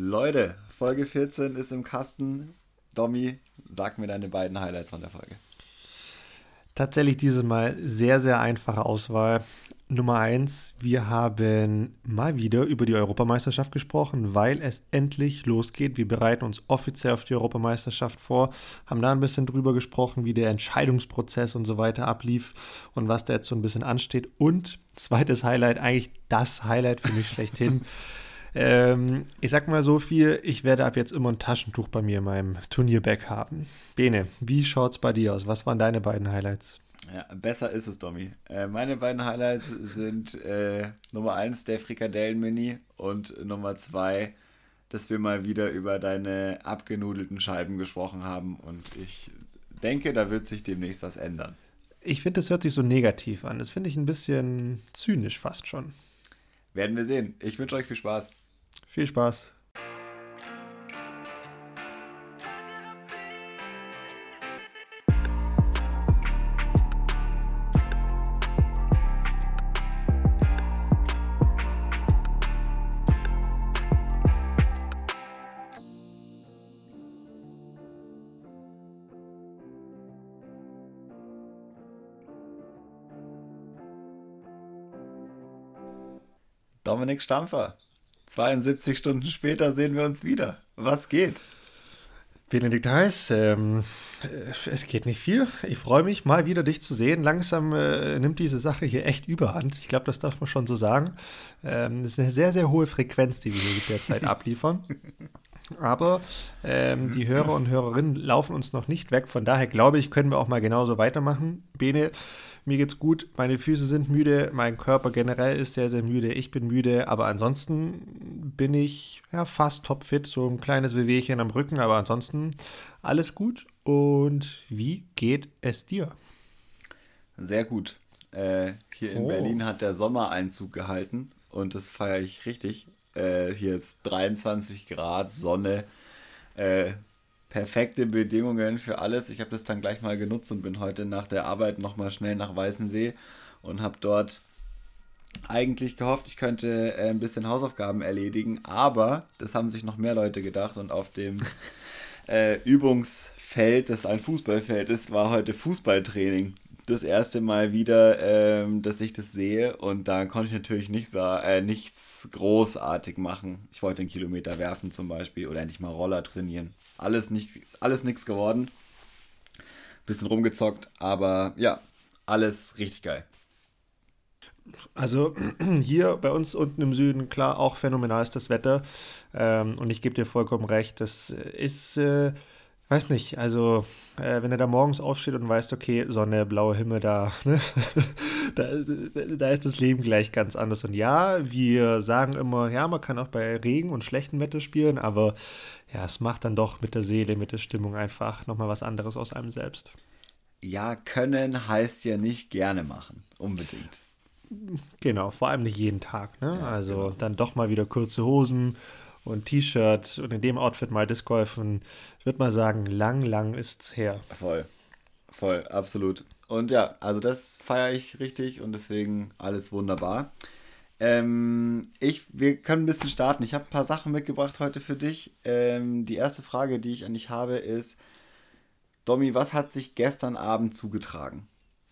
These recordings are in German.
Leute, Folge 14 ist im Kasten. Domi, sag mir deine beiden Highlights von der Folge. Tatsächlich dieses Mal sehr, sehr einfache Auswahl. Nummer eins, wir haben mal wieder über die Europameisterschaft gesprochen, weil es endlich losgeht. Wir bereiten uns offiziell auf die Europameisterschaft vor, haben da ein bisschen drüber gesprochen, wie der Entscheidungsprozess und so weiter ablief und was da jetzt so ein bisschen ansteht. Und zweites Highlight, eigentlich das Highlight für mich schlechthin. ähm, ich sag mal so viel, ich werde ab jetzt immer ein Taschentuch bei mir in meinem Turnierback haben. Bene, wie schaut's bei dir aus? Was waren deine beiden Highlights? Ja, besser ist es, Domi. Äh, meine beiden Highlights sind äh, Nummer eins der Frikadellen-Mini und Nummer zwei, dass wir mal wieder über deine abgenudelten Scheiben gesprochen haben und ich denke, da wird sich demnächst was ändern. Ich finde, das hört sich so negativ an. Das finde ich ein bisschen zynisch fast schon. Werden wir sehen. Ich wünsche euch viel Spaß. Viel Spaß. Dominik Stampfer. 72 Stunden später sehen wir uns wieder. Was geht? Benedikt Heiß, ähm, äh, es geht nicht viel. Ich freue mich, mal wieder dich zu sehen. Langsam äh, nimmt diese Sache hier echt überhand. Ich glaube, das darf man schon so sagen. Ähm, das ist eine sehr, sehr hohe Frequenz, die wir hier derzeit abliefern. Aber ähm, die Hörer und Hörerinnen laufen uns noch nicht weg. Von daher glaube ich, können wir auch mal genauso weitermachen. Bene, mir geht's gut, meine Füße sind müde, mein Körper generell ist sehr, sehr müde, ich bin müde, aber ansonsten bin ich ja fast topfit, so ein kleines Wehwehchen am Rücken, aber ansonsten alles gut. Und wie geht es dir? Sehr gut. Äh, hier in oh. Berlin hat der Sommereinzug gehalten und das feiere ich richtig. Äh, hier ist 23 Grad, Sonne. Äh, perfekte Bedingungen für alles. Ich habe das dann gleich mal genutzt und bin heute nach der Arbeit nochmal schnell nach Weißensee und habe dort eigentlich gehofft, ich könnte äh, ein bisschen Hausaufgaben erledigen, aber das haben sich noch mehr Leute gedacht und auf dem äh, Übungsfeld, das ein Fußballfeld ist, war heute Fußballtraining. Das erste Mal wieder, ähm, dass ich das sehe und da konnte ich natürlich nicht äh, nichts großartig machen. Ich wollte einen Kilometer werfen zum Beispiel oder endlich mal Roller trainieren. Alles nicht, alles nichts geworden. Bisschen rumgezockt, aber ja, alles richtig geil. Also hier bei uns unten im Süden, klar, auch phänomenal ist das Wetter. Ähm, und ich gebe dir vollkommen recht, das ist, äh, weiß nicht, also äh, wenn er da morgens aufsteht und weißt, okay, Sonne, blauer Himmel, da, ne? da, da ist das Leben gleich ganz anders. Und ja, wir sagen immer, ja, man kann auch bei Regen und schlechtem Wetter spielen, aber ja, es macht dann doch mit der Seele, mit der Stimmung einfach nochmal was anderes aus einem selbst. Ja, können heißt ja nicht gerne machen, unbedingt. Genau, vor allem nicht jeden Tag. Ne? Ja, also genau. dann doch mal wieder kurze Hosen und T-Shirt und in dem Outfit mal Disc golfen. Ich würde mal sagen, lang, lang ist's her. Voll, voll, absolut. Und ja, also das feiere ich richtig und deswegen alles wunderbar. Ähm, ich, wir können ein bisschen starten. Ich habe ein paar Sachen mitgebracht heute für dich. Ähm, die erste Frage, die ich an dich habe, ist: Domi, was hat sich gestern Abend zugetragen?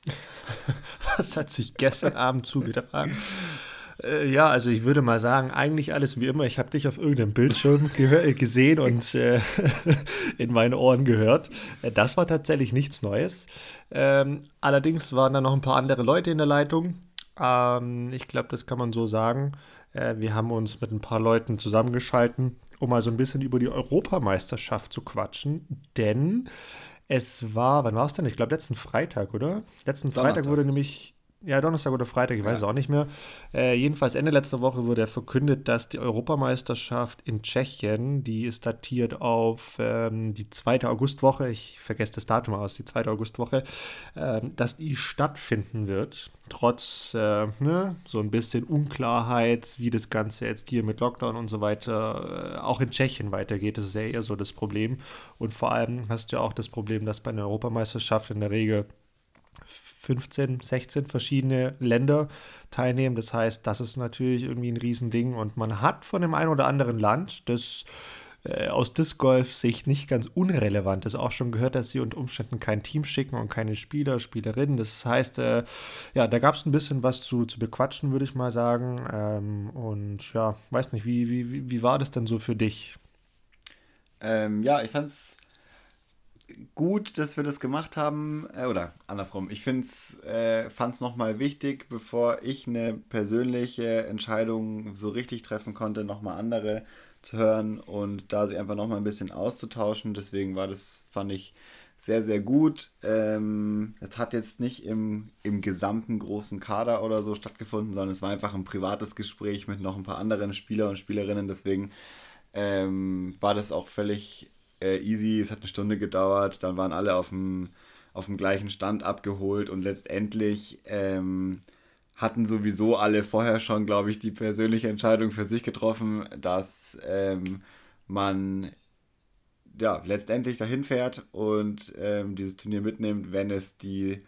was hat sich gestern Abend zugetragen? Äh, ja, also ich würde mal sagen, eigentlich alles wie immer. Ich habe dich auf irgendeinem Bildschirm äh, gesehen und äh, in meine Ohren gehört. Äh, das war tatsächlich nichts Neues. Ähm, allerdings waren da noch ein paar andere Leute in der Leitung. Ähm, ich glaube, das kann man so sagen. Äh, wir haben uns mit ein paar Leuten zusammengeschalten, um mal so ein bisschen über die Europameisterschaft zu quatschen. Denn es war, wann war es denn? Ich glaube, letzten Freitag, oder? Letzten Donnerstag. Freitag wurde nämlich ja, Donnerstag oder Freitag, ich weiß es auch nicht mehr. Äh, jedenfalls Ende letzter Woche wurde verkündet, dass die Europameisterschaft in Tschechien, die ist datiert auf ähm, die zweite Augustwoche, ich vergesse das Datum aus, die zweite Augustwoche, äh, dass die stattfinden wird. Trotz äh, ne, so ein bisschen Unklarheit, wie das Ganze jetzt hier mit Lockdown und so weiter äh, auch in Tschechien weitergeht. Das ist ja eher so das Problem. Und vor allem hast du ja auch das Problem, dass bei einer Europameisterschaft in der Regel 15, 16 verschiedene Länder teilnehmen. Das heißt, das ist natürlich irgendwie ein Riesending und man hat von dem einen oder anderen Land, das äh, aus Disc Golf Sicht nicht ganz unrelevant ist. Auch schon gehört, dass sie unter Umständen kein Team schicken und keine Spieler, Spielerinnen. Das heißt, äh, ja, da gab es ein bisschen was zu, zu bequatschen, würde ich mal sagen. Ähm, und ja, weiß nicht, wie, wie, wie war das denn so für dich? Ähm, ja, ich fand es gut, dass wir das gemacht haben. Äh, oder andersrum, ich äh, fand es nochmal wichtig, bevor ich eine persönliche Entscheidung so richtig treffen konnte, nochmal andere zu hören und da sich einfach nochmal ein bisschen auszutauschen. Deswegen war das, fand ich, sehr, sehr gut. Ähm, es hat jetzt nicht im, im gesamten großen Kader oder so stattgefunden, sondern es war einfach ein privates Gespräch mit noch ein paar anderen Spieler und Spielerinnen. Deswegen ähm, war das auch völlig äh, easy. Es hat eine Stunde gedauert. Dann waren alle auf dem, auf dem gleichen Stand abgeholt und letztendlich ähm, hatten sowieso alle vorher schon, glaube ich, die persönliche Entscheidung für sich getroffen, dass ähm, man ja letztendlich dahin fährt und ähm, dieses Turnier mitnimmt, wenn es die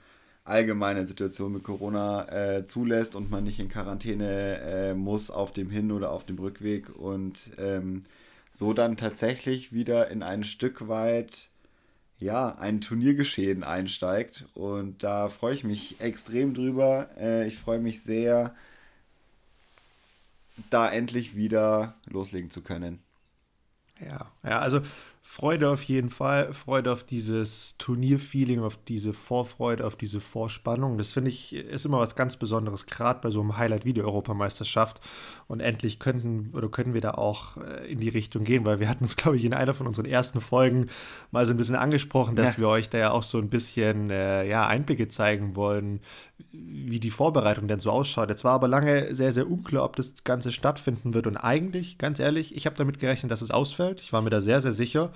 allgemeine Situation mit Corona äh, zulässt und man nicht in Quarantäne äh, muss auf dem Hin- oder auf dem Rückweg und ähm, so dann tatsächlich wieder in ein Stück weit ja, ein Turniergeschehen einsteigt. Und da freue ich mich extrem drüber. Äh, ich freue mich sehr, da endlich wieder loslegen zu können. Ja, ja, also Freude auf jeden Fall, Freude auf dieses Turnierfeeling, auf diese Vorfreude, auf diese Vorspannung. Das finde ich ist immer was ganz Besonderes, gerade bei so einem Highlight wie die Europameisterschaft. Und endlich könnten oder können wir da auch äh, in die Richtung gehen, weil wir hatten es, glaube ich, in einer von unseren ersten Folgen mal so ein bisschen angesprochen, dass ja. wir euch da ja auch so ein bisschen äh, ja, Einblicke zeigen wollen, wie die Vorbereitung denn so ausschaut. Jetzt war aber lange sehr, sehr unklar, ob das Ganze stattfinden wird. Und eigentlich, ganz ehrlich, ich habe damit gerechnet, dass es ausfällt. Ich war mir da sehr, sehr sicher.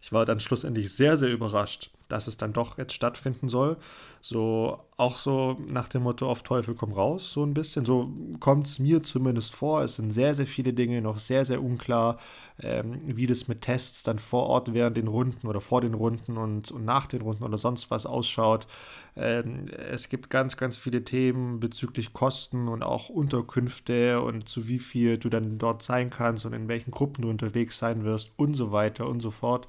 Ich war dann schlussendlich sehr, sehr überrascht, dass es dann doch jetzt stattfinden soll. So auch so nach dem Motto auf Teufel komm raus, so ein bisschen. So kommt es mir zumindest vor. Es sind sehr, sehr viele Dinge noch sehr, sehr unklar, ähm, wie das mit Tests dann vor Ort während den Runden oder vor den Runden und, und nach den Runden oder sonst was ausschaut. Ähm, es gibt ganz, ganz viele Themen bezüglich Kosten und auch Unterkünfte und zu wie viel du dann dort sein kannst und in welchen Gruppen du unterwegs sein wirst und so weiter und so fort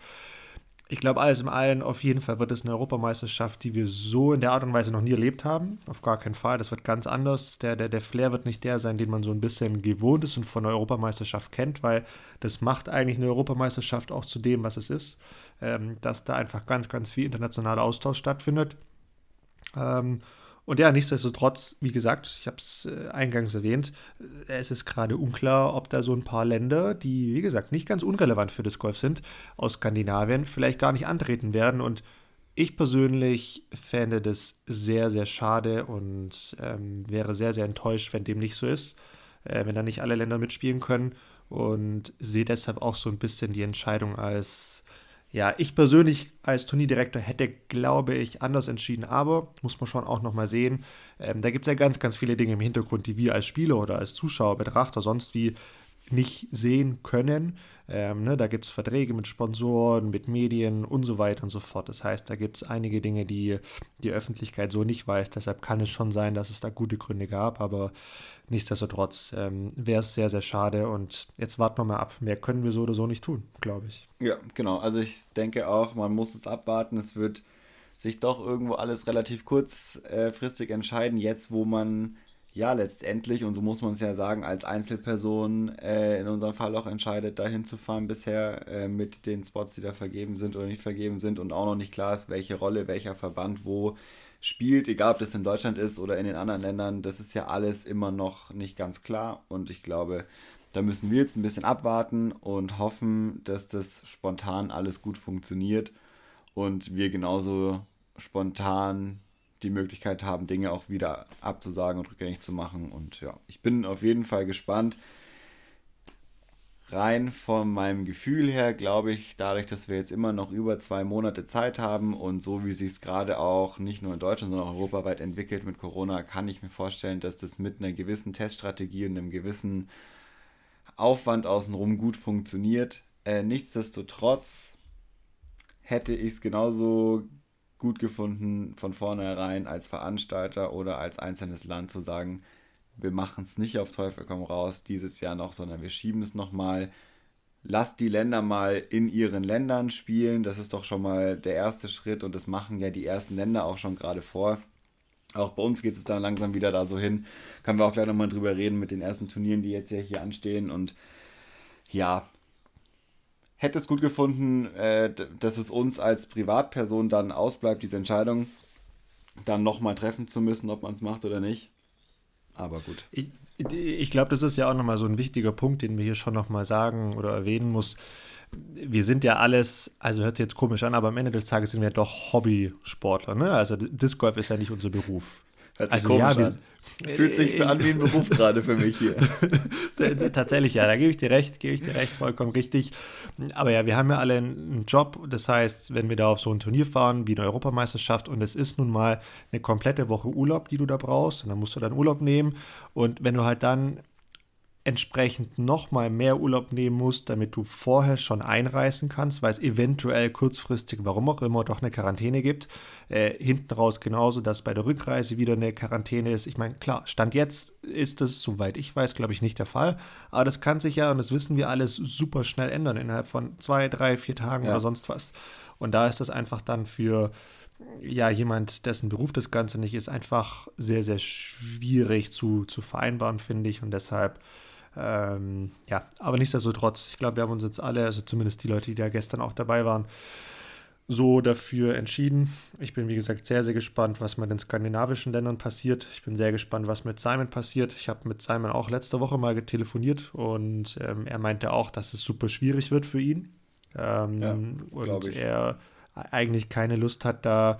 ich glaube, alles im Allen, auf jeden Fall wird es eine Europameisterschaft, die wir so in der Art und Weise noch nie erlebt haben. Auf gar keinen Fall. Das wird ganz anders. Der, der, der Flair wird nicht der sein, den man so ein bisschen gewohnt ist und von der Europameisterschaft kennt, weil das macht eigentlich eine Europameisterschaft auch zu dem, was es ist. Ähm, dass da einfach ganz, ganz viel internationaler Austausch stattfindet. Ähm, und ja, nichtsdestotrotz, wie gesagt, ich habe es äh, eingangs erwähnt, äh, es ist gerade unklar, ob da so ein paar Länder, die, wie gesagt, nicht ganz unrelevant für das Golf sind, aus Skandinavien vielleicht gar nicht antreten werden. Und ich persönlich fände das sehr, sehr schade und ähm, wäre sehr, sehr enttäuscht, wenn dem nicht so ist, äh, wenn da nicht alle Länder mitspielen können. Und sehe deshalb auch so ein bisschen die Entscheidung als ja, ich persönlich als Turnierdirektor hätte, glaube ich, anders entschieden, aber muss man schon auch nochmal sehen, ähm, da gibt es ja ganz, ganz viele Dinge im Hintergrund, die wir als Spieler oder als Zuschauer, Betrachter sonst wie nicht sehen können. Ähm, ne, da gibt es Verträge mit Sponsoren, mit Medien und so weiter und so fort. Das heißt, da gibt es einige Dinge, die die Öffentlichkeit so nicht weiß. Deshalb kann es schon sein, dass es da gute Gründe gab, aber nichtsdestotrotz ähm, wäre es sehr, sehr schade. Und jetzt warten wir mal ab. Mehr können wir so oder so nicht tun, glaube ich. Ja, genau. Also ich denke auch, man muss es abwarten. Es wird sich doch irgendwo alles relativ kurzfristig entscheiden, jetzt wo man ja, letztendlich, und so muss man es ja sagen, als Einzelperson äh, in unserem Fall auch entscheidet, dahin zu fahren bisher äh, mit den Spots, die da vergeben sind oder nicht vergeben sind und auch noch nicht klar ist, welche Rolle welcher Verband wo spielt, egal ob das in Deutschland ist oder in den anderen Ländern, das ist ja alles immer noch nicht ganz klar und ich glaube, da müssen wir jetzt ein bisschen abwarten und hoffen, dass das spontan alles gut funktioniert und wir genauso spontan die Möglichkeit haben, Dinge auch wieder abzusagen und rückgängig zu machen. Und ja, ich bin auf jeden Fall gespannt. Rein von meinem Gefühl her glaube ich, dadurch, dass wir jetzt immer noch über zwei Monate Zeit haben und so wie sich es gerade auch nicht nur in Deutschland, sondern auch europaweit entwickelt mit Corona, kann ich mir vorstellen, dass das mit einer gewissen Teststrategie und einem gewissen Aufwand außenrum gut funktioniert. Äh, nichtsdestotrotz hätte ich es genauso gut gefunden, von vornherein als Veranstalter oder als einzelnes Land zu sagen, wir machen es nicht auf Teufel komm raus dieses Jahr noch, sondern wir schieben es nochmal. Lasst die Länder mal in ihren Ländern spielen. Das ist doch schon mal der erste Schritt und das machen ja die ersten Länder auch schon gerade vor. Auch bei uns geht es dann langsam wieder da so hin. Können wir auch gleich nochmal drüber reden mit den ersten Turnieren, die jetzt ja hier anstehen. Und ja, hätte es gut gefunden, äh, dass es uns als Privatperson dann ausbleibt, diese Entscheidung dann nochmal treffen zu müssen, ob man es macht oder nicht. Aber gut. Ich, ich glaube, das ist ja auch nochmal so ein wichtiger Punkt, den wir hier schon nochmal sagen oder erwähnen muss. Wir sind ja alles, also hört sich jetzt komisch an, aber am Ende des Tages sind wir doch Hobbysportler. Ne? Also Disc Golf ist ja nicht unser Beruf. Hört sich also, komisch ja, wir, an. Fühlt sich so an wie ein Beruf gerade für mich hier. Tatsächlich, ja, da gebe ich dir recht, gebe ich dir recht, vollkommen richtig. Aber ja, wir haben ja alle einen Job. Das heißt, wenn wir da auf so ein Turnier fahren, wie eine Europameisterschaft, und es ist nun mal eine komplette Woche Urlaub, die du da brauchst, und dann musst du dann Urlaub nehmen. Und wenn du halt dann entsprechend nochmal mehr Urlaub nehmen musst, damit du vorher schon einreisen kannst, weil es eventuell kurzfristig, warum auch immer, doch eine Quarantäne gibt. Äh, hinten raus genauso, dass bei der Rückreise wieder eine Quarantäne ist. Ich meine, klar, Stand jetzt ist das, soweit ich weiß, glaube ich, nicht der Fall. Aber das kann sich ja, und das wissen wir alles, super schnell ändern innerhalb von zwei, drei, vier Tagen ja. oder sonst was. Und da ist das einfach dann für ja, jemand, dessen Beruf das Ganze nicht ist, einfach sehr, sehr schwierig zu, zu vereinbaren, finde ich. Und deshalb ähm, ja, aber nichtsdestotrotz, ich glaube, wir haben uns jetzt alle, also zumindest die Leute, die da gestern auch dabei waren, so dafür entschieden. Ich bin, wie gesagt, sehr, sehr gespannt, was mit den skandinavischen Ländern passiert. Ich bin sehr gespannt, was mit Simon passiert. Ich habe mit Simon auch letzte Woche mal telefoniert und ähm, er meinte auch, dass es super schwierig wird für ihn. Ähm, ja, und er eigentlich keine Lust hat, da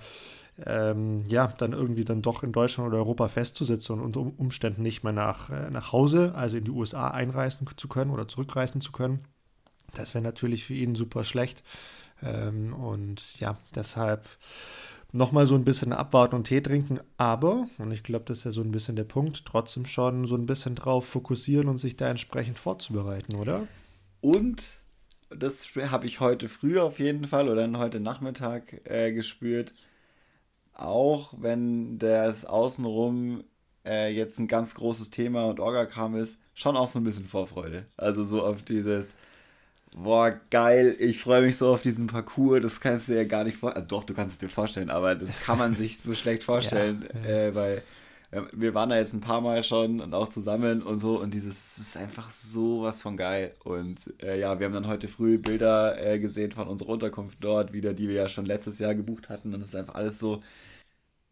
ähm, ja, dann irgendwie dann doch in Deutschland oder Europa festzusetzen und unter Umständen nicht mehr nach, äh, nach Hause, also in die USA einreisen zu können oder zurückreisen zu können. Das wäre natürlich für ihn super schlecht. Ähm, und ja, deshalb nochmal so ein bisschen abwarten und Tee trinken, aber, und ich glaube, das ist ja so ein bisschen der Punkt, trotzdem schon so ein bisschen drauf fokussieren und sich da entsprechend vorzubereiten, oder? Und das habe ich heute früh auf jeden Fall oder heute Nachmittag äh, gespürt auch wenn das außenrum äh, jetzt ein ganz großes Thema und Orga-Kram ist, schon auch so ein bisschen Vorfreude. Also so auf dieses, boah, geil, ich freue mich so auf diesen Parcours, das kannst du dir ja gar nicht vorstellen. Also doch, du kannst es dir vorstellen, aber das kann man sich so schlecht vorstellen, ja, ja. Äh, weil wir waren da jetzt ein paar Mal schon und auch zusammen und so und dieses ist einfach sowas von geil. Und äh, ja, wir haben dann heute früh Bilder äh, gesehen von unserer Unterkunft dort wieder, die wir ja schon letztes Jahr gebucht hatten und es ist einfach alles so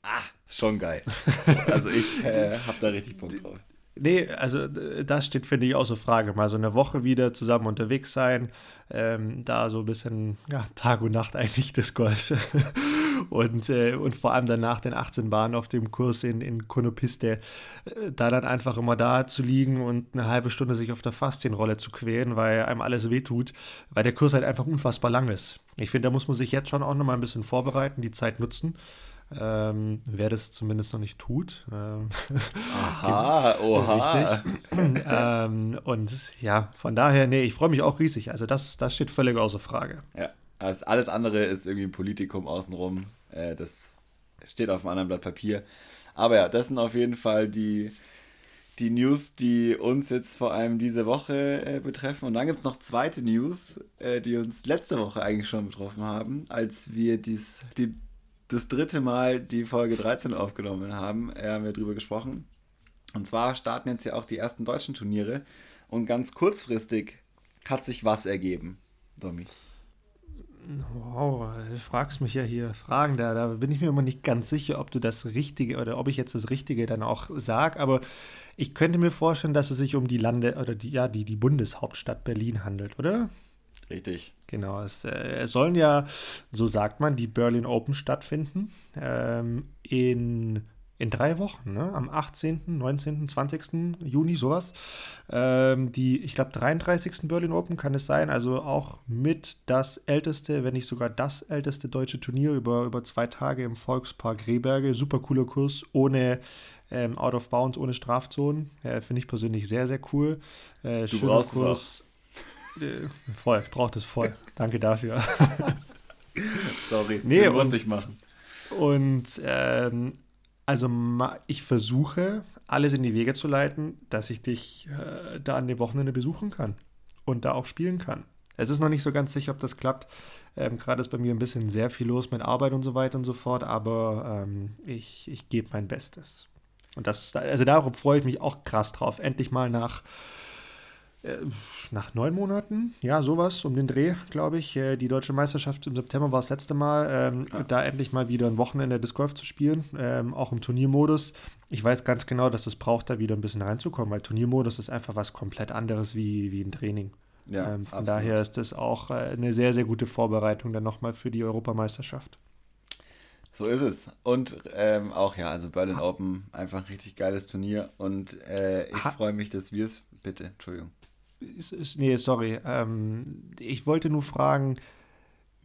ah, schon geil. also ich äh, habe da richtig Bock drauf. Nee, also das steht, finde ich, außer Frage. Mal so eine Woche wieder zusammen unterwegs sein, ähm, da so ein bisschen ja, Tag und Nacht eigentlich das Golf. und, äh, und vor allem danach den 18 Bahnen auf dem Kurs in, in Konopiste, äh, da dann einfach immer da zu liegen und eine halbe Stunde sich auf der Faszienrolle zu quälen, weil einem alles wehtut, weil der Kurs halt einfach unfassbar lang ist. Ich finde, da muss man sich jetzt schon auch nochmal ein bisschen vorbereiten, die Zeit nutzen. Ähm, wer das zumindest noch nicht tut. Ähm, Aha, oha. ähm, und ja, von daher, nee, ich freue mich auch riesig. Also das, das steht völlig außer Frage. Ja, also alles andere ist irgendwie ein Politikum außenrum. Äh, das steht auf einem anderen Blatt Papier. Aber ja, das sind auf jeden Fall die, die News, die uns jetzt vor allem diese Woche äh, betreffen. Und dann gibt es noch zweite News, äh, die uns letzte Woche eigentlich schon betroffen haben, als wir dies, die das dritte Mal die Folge 13 aufgenommen haben, äh, haben wir drüber gesprochen. Und zwar starten jetzt ja auch die ersten deutschen Turniere. Und ganz kurzfristig hat sich was ergeben, Domi. Wow, du fragst mich ja hier Fragen, da, da bin ich mir immer nicht ganz sicher, ob du das Richtige oder ob ich jetzt das Richtige dann auch sage, aber ich könnte mir vorstellen, dass es sich um die Lande- oder die, ja, die, die Bundeshauptstadt Berlin handelt, oder? Richtig. Genau, es, äh, es, sollen ja, so sagt man, die Berlin Open stattfinden ähm, in, in drei Wochen, ne? am 18., 19., 20. Juni, sowas. Ähm, die, ich glaube, 33. Berlin Open kann es sein, also auch mit das älteste, wenn nicht sogar das älteste deutsche Turnier über, über zwei Tage im Volkspark Rehberge. Super cooler Kurs, ohne ähm, Out of Bounds, ohne Strafzonen. Äh, Finde ich persönlich sehr, sehr cool. Äh, du schöner Kurs. Äh, voll, ich brauche das voll. Danke dafür. Sorry, nee, musste ich machen. Und ähm, also ich versuche, alles in die Wege zu leiten, dass ich dich äh, da an dem Wochenende besuchen kann und da auch spielen kann. Es ist noch nicht so ganz sicher, ob das klappt. Ähm, Gerade ist bei mir ein bisschen sehr viel los mit Arbeit und so weiter und so fort, aber ähm, ich, ich gebe mein Bestes. Und das, also darauf freue ich mich auch krass drauf. Endlich mal nach, nach neun Monaten, ja, sowas um den Dreh, glaube ich. Äh, die deutsche Meisterschaft im September war das letzte Mal. Ähm, ja. Da endlich mal wieder ein Wochenende Disc Golf zu spielen, ähm, auch im Turniermodus. Ich weiß ganz genau, dass es braucht, da wieder ein bisschen reinzukommen, weil Turniermodus ist einfach was komplett anderes wie, wie ein Training. Ja, ähm, von absolut. daher ist das auch äh, eine sehr, sehr gute Vorbereitung dann nochmal für die Europameisterschaft. So ist es. Und ähm, auch ja, also Berlin ha Open, einfach ein richtig geiles Turnier. Und äh, ich freue mich, dass wir es. Bitte, Entschuldigung. Ist, ist, nee, sorry. Ähm, ich wollte nur fragen,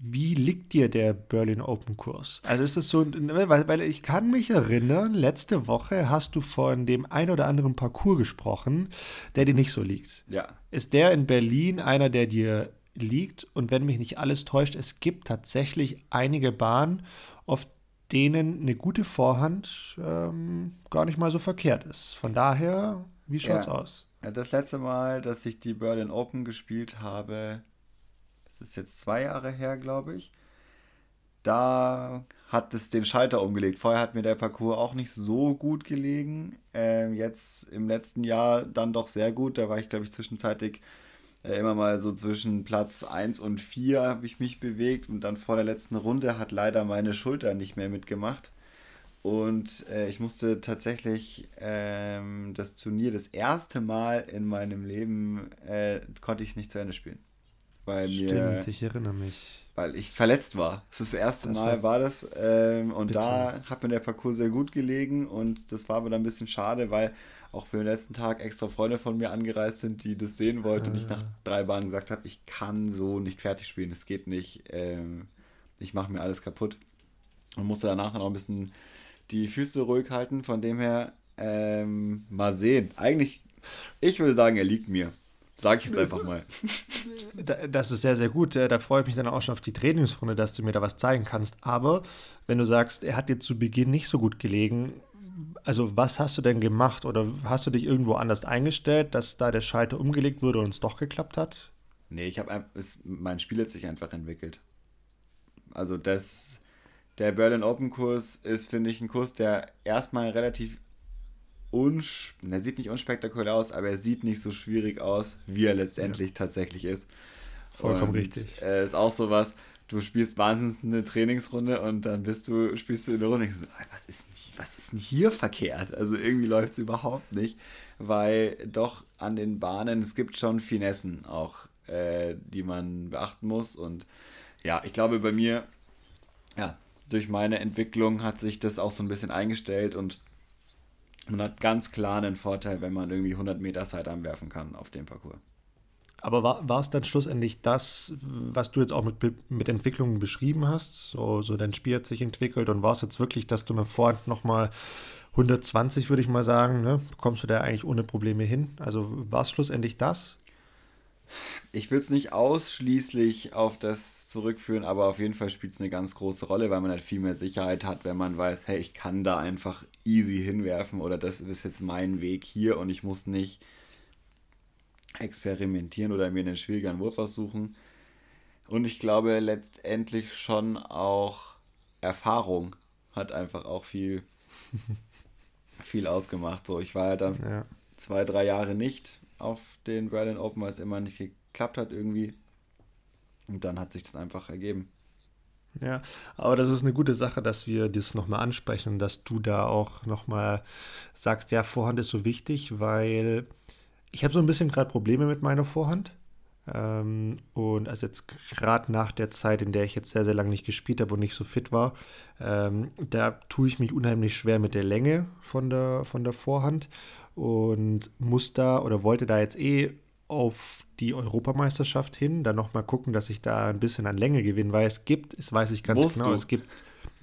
wie liegt dir der Berlin Open Kurs? Also ist es so, weil, weil ich kann mich erinnern, letzte Woche hast du von dem ein oder anderen Parcours gesprochen, der dir nicht so liegt. Ja. Ist der in Berlin einer, der dir liegt? Und wenn mich nicht alles täuscht, es gibt tatsächlich einige Bahnen, auf denen eine gute Vorhand ähm, gar nicht mal so verkehrt ist. Von daher, wie schaut's ja. aus? Das letzte Mal, dass ich die Berlin Open gespielt habe, das ist jetzt zwei Jahre her, glaube ich. Da hat es den Schalter umgelegt. Vorher hat mir der Parcours auch nicht so gut gelegen. Ähm, jetzt im letzten Jahr dann doch sehr gut. Da war ich, glaube ich, zwischenzeitlich äh, immer mal so zwischen Platz 1 und 4 habe ich mich bewegt. Und dann vor der letzten Runde hat leider meine Schulter nicht mehr mitgemacht. Und äh, ich musste tatsächlich ähm, das Turnier das erste Mal in meinem Leben, äh, konnte ich es nicht zu Ende spielen weil Stimmt, mir. ich erinnere mich. Weil ich verletzt war. Das, ist das erste das Mal war, war das. Ähm, und bitte. da hat mir der Parcours sehr gut gelegen und das war aber dann ein bisschen schade, weil auch für den letzten Tag extra Freunde von mir angereist sind, die das sehen wollten ah. und ich nach drei Bahnen gesagt habe, ich kann so nicht fertig spielen, es geht nicht. Ähm, ich mache mir alles kaputt. Und musste danach dann auch ein bisschen die Füße ruhig halten. Von dem her, ähm, mal sehen. Eigentlich, ich würde sagen, er liegt mir. Sag ich jetzt einfach mal. Das ist sehr, sehr gut. Da freue ich mich dann auch schon auf die Trainingsrunde, dass du mir da was zeigen kannst. Aber wenn du sagst, er hat dir zu Beginn nicht so gut gelegen, also was hast du denn gemacht? Oder hast du dich irgendwo anders eingestellt, dass da der Schalter umgelegt wurde und es doch geklappt hat? Nee, ich habe mein Spiel hat sich einfach entwickelt. Also das, der Berlin Open Kurs ist, finde ich, ein Kurs, der erstmal relativ uns, er sieht nicht unspektakulär aus, aber er sieht nicht so schwierig aus, wie er letztendlich ja. tatsächlich ist. Vollkommen und, richtig. Äh, ist auch sowas, du spielst wahnsinnig eine Trainingsrunde und dann bist du, spielst du in der Runde und denkst, was ist, nicht, was ist denn hier verkehrt? Also irgendwie läuft es überhaupt nicht, weil doch an den Bahnen, es gibt schon Finessen auch, äh, die man beachten muss und ja, ich glaube bei mir, ja, durch meine Entwicklung hat sich das auch so ein bisschen eingestellt und man hat ganz klar einen Vorteil, wenn man irgendwie 100 Meter Sidearm werfen kann auf dem Parcours. Aber war, es dann schlussendlich das, was du jetzt auch mit, mit Entwicklungen beschrieben hast? So, so dein Spiel hat sich entwickelt und war es jetzt wirklich, dass du mit Vorhand nochmal 120, würde ich mal sagen, ne? bekommst du da eigentlich ohne Probleme hin? Also war es schlussendlich das? Ich will es nicht ausschließlich auf das zurückführen, aber auf jeden Fall spielt es eine ganz große Rolle, weil man halt viel mehr Sicherheit hat, wenn man weiß, hey, ich kann da einfach easy hinwerfen oder das ist jetzt mein Weg hier und ich muss nicht experimentieren oder mir einen schwierigen Wurf aussuchen. Und ich glaube letztendlich schon auch Erfahrung hat einfach auch viel, viel ausgemacht. So, ich war ja dann ja. zwei, drei Jahre nicht auf den Berlin Open, weil es immer nicht geklappt hat irgendwie. Und dann hat sich das einfach ergeben. Ja, aber das ist eine gute Sache, dass wir das nochmal ansprechen, dass du da auch nochmal sagst, ja, Vorhand ist so wichtig, weil ich habe so ein bisschen gerade Probleme mit meiner Vorhand. Ähm, und also jetzt gerade nach der Zeit, in der ich jetzt sehr, sehr lange nicht gespielt habe und nicht so fit war, ähm, da tue ich mich unheimlich schwer mit der Länge von der, von der Vorhand und muss da oder wollte da jetzt eh auf die Europameisterschaft hin, dann nochmal gucken, dass ich da ein bisschen an Länge gewinne, weil es gibt, das weiß ich ganz Musst genau, du? es gibt,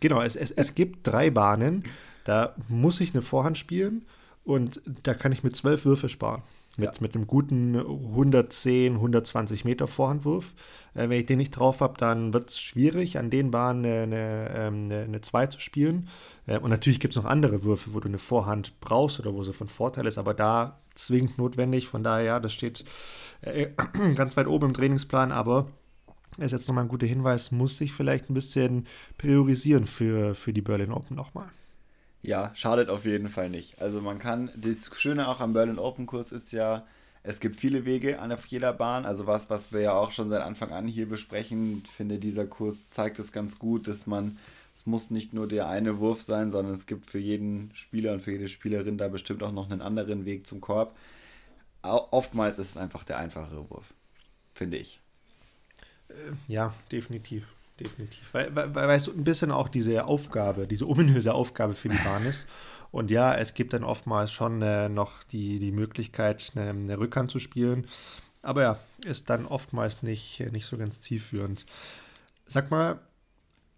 genau, es, es, es gibt drei Bahnen, da muss ich eine Vorhand spielen und da kann ich mit zwölf Würfe sparen. Mit, ja. mit einem guten 110, 120 Meter Vorhandwurf. Äh, wenn ich den nicht drauf habe, dann wird es schwierig, an den Bahnen eine, eine, eine 2 zu spielen. Äh, und natürlich gibt es noch andere Würfe, wo du eine Vorhand brauchst oder wo sie von Vorteil ist, aber da zwingend notwendig. Von daher, ja, das steht äh, ganz weit oben im Trainingsplan, aber ist jetzt nochmal ein guter Hinweis, muss sich vielleicht ein bisschen priorisieren für, für die Berlin Open nochmal. Ja, schadet auf jeden Fall nicht. Also man kann, das Schöne auch am Berlin Open Kurs ist ja, es gibt viele Wege an auf jeder Bahn. Also was, was wir ja auch schon seit Anfang an hier besprechen, ich finde dieser Kurs zeigt es ganz gut, dass man, es muss nicht nur der eine Wurf sein, sondern es gibt für jeden Spieler und für jede Spielerin da bestimmt auch noch einen anderen Weg zum Korb. Oftmals ist es einfach der einfachere Wurf, finde ich. Äh, ja, definitiv definitiv. Weil, weil, weil es ein bisschen auch diese Aufgabe, diese ominöse Aufgabe für die Bahn ist. Und ja, es gibt dann oftmals schon äh, noch die, die Möglichkeit, eine, eine, Rückhand zu spielen. Aber ja, ist dann oftmals nicht, nicht so ganz zielführend. Sag mal,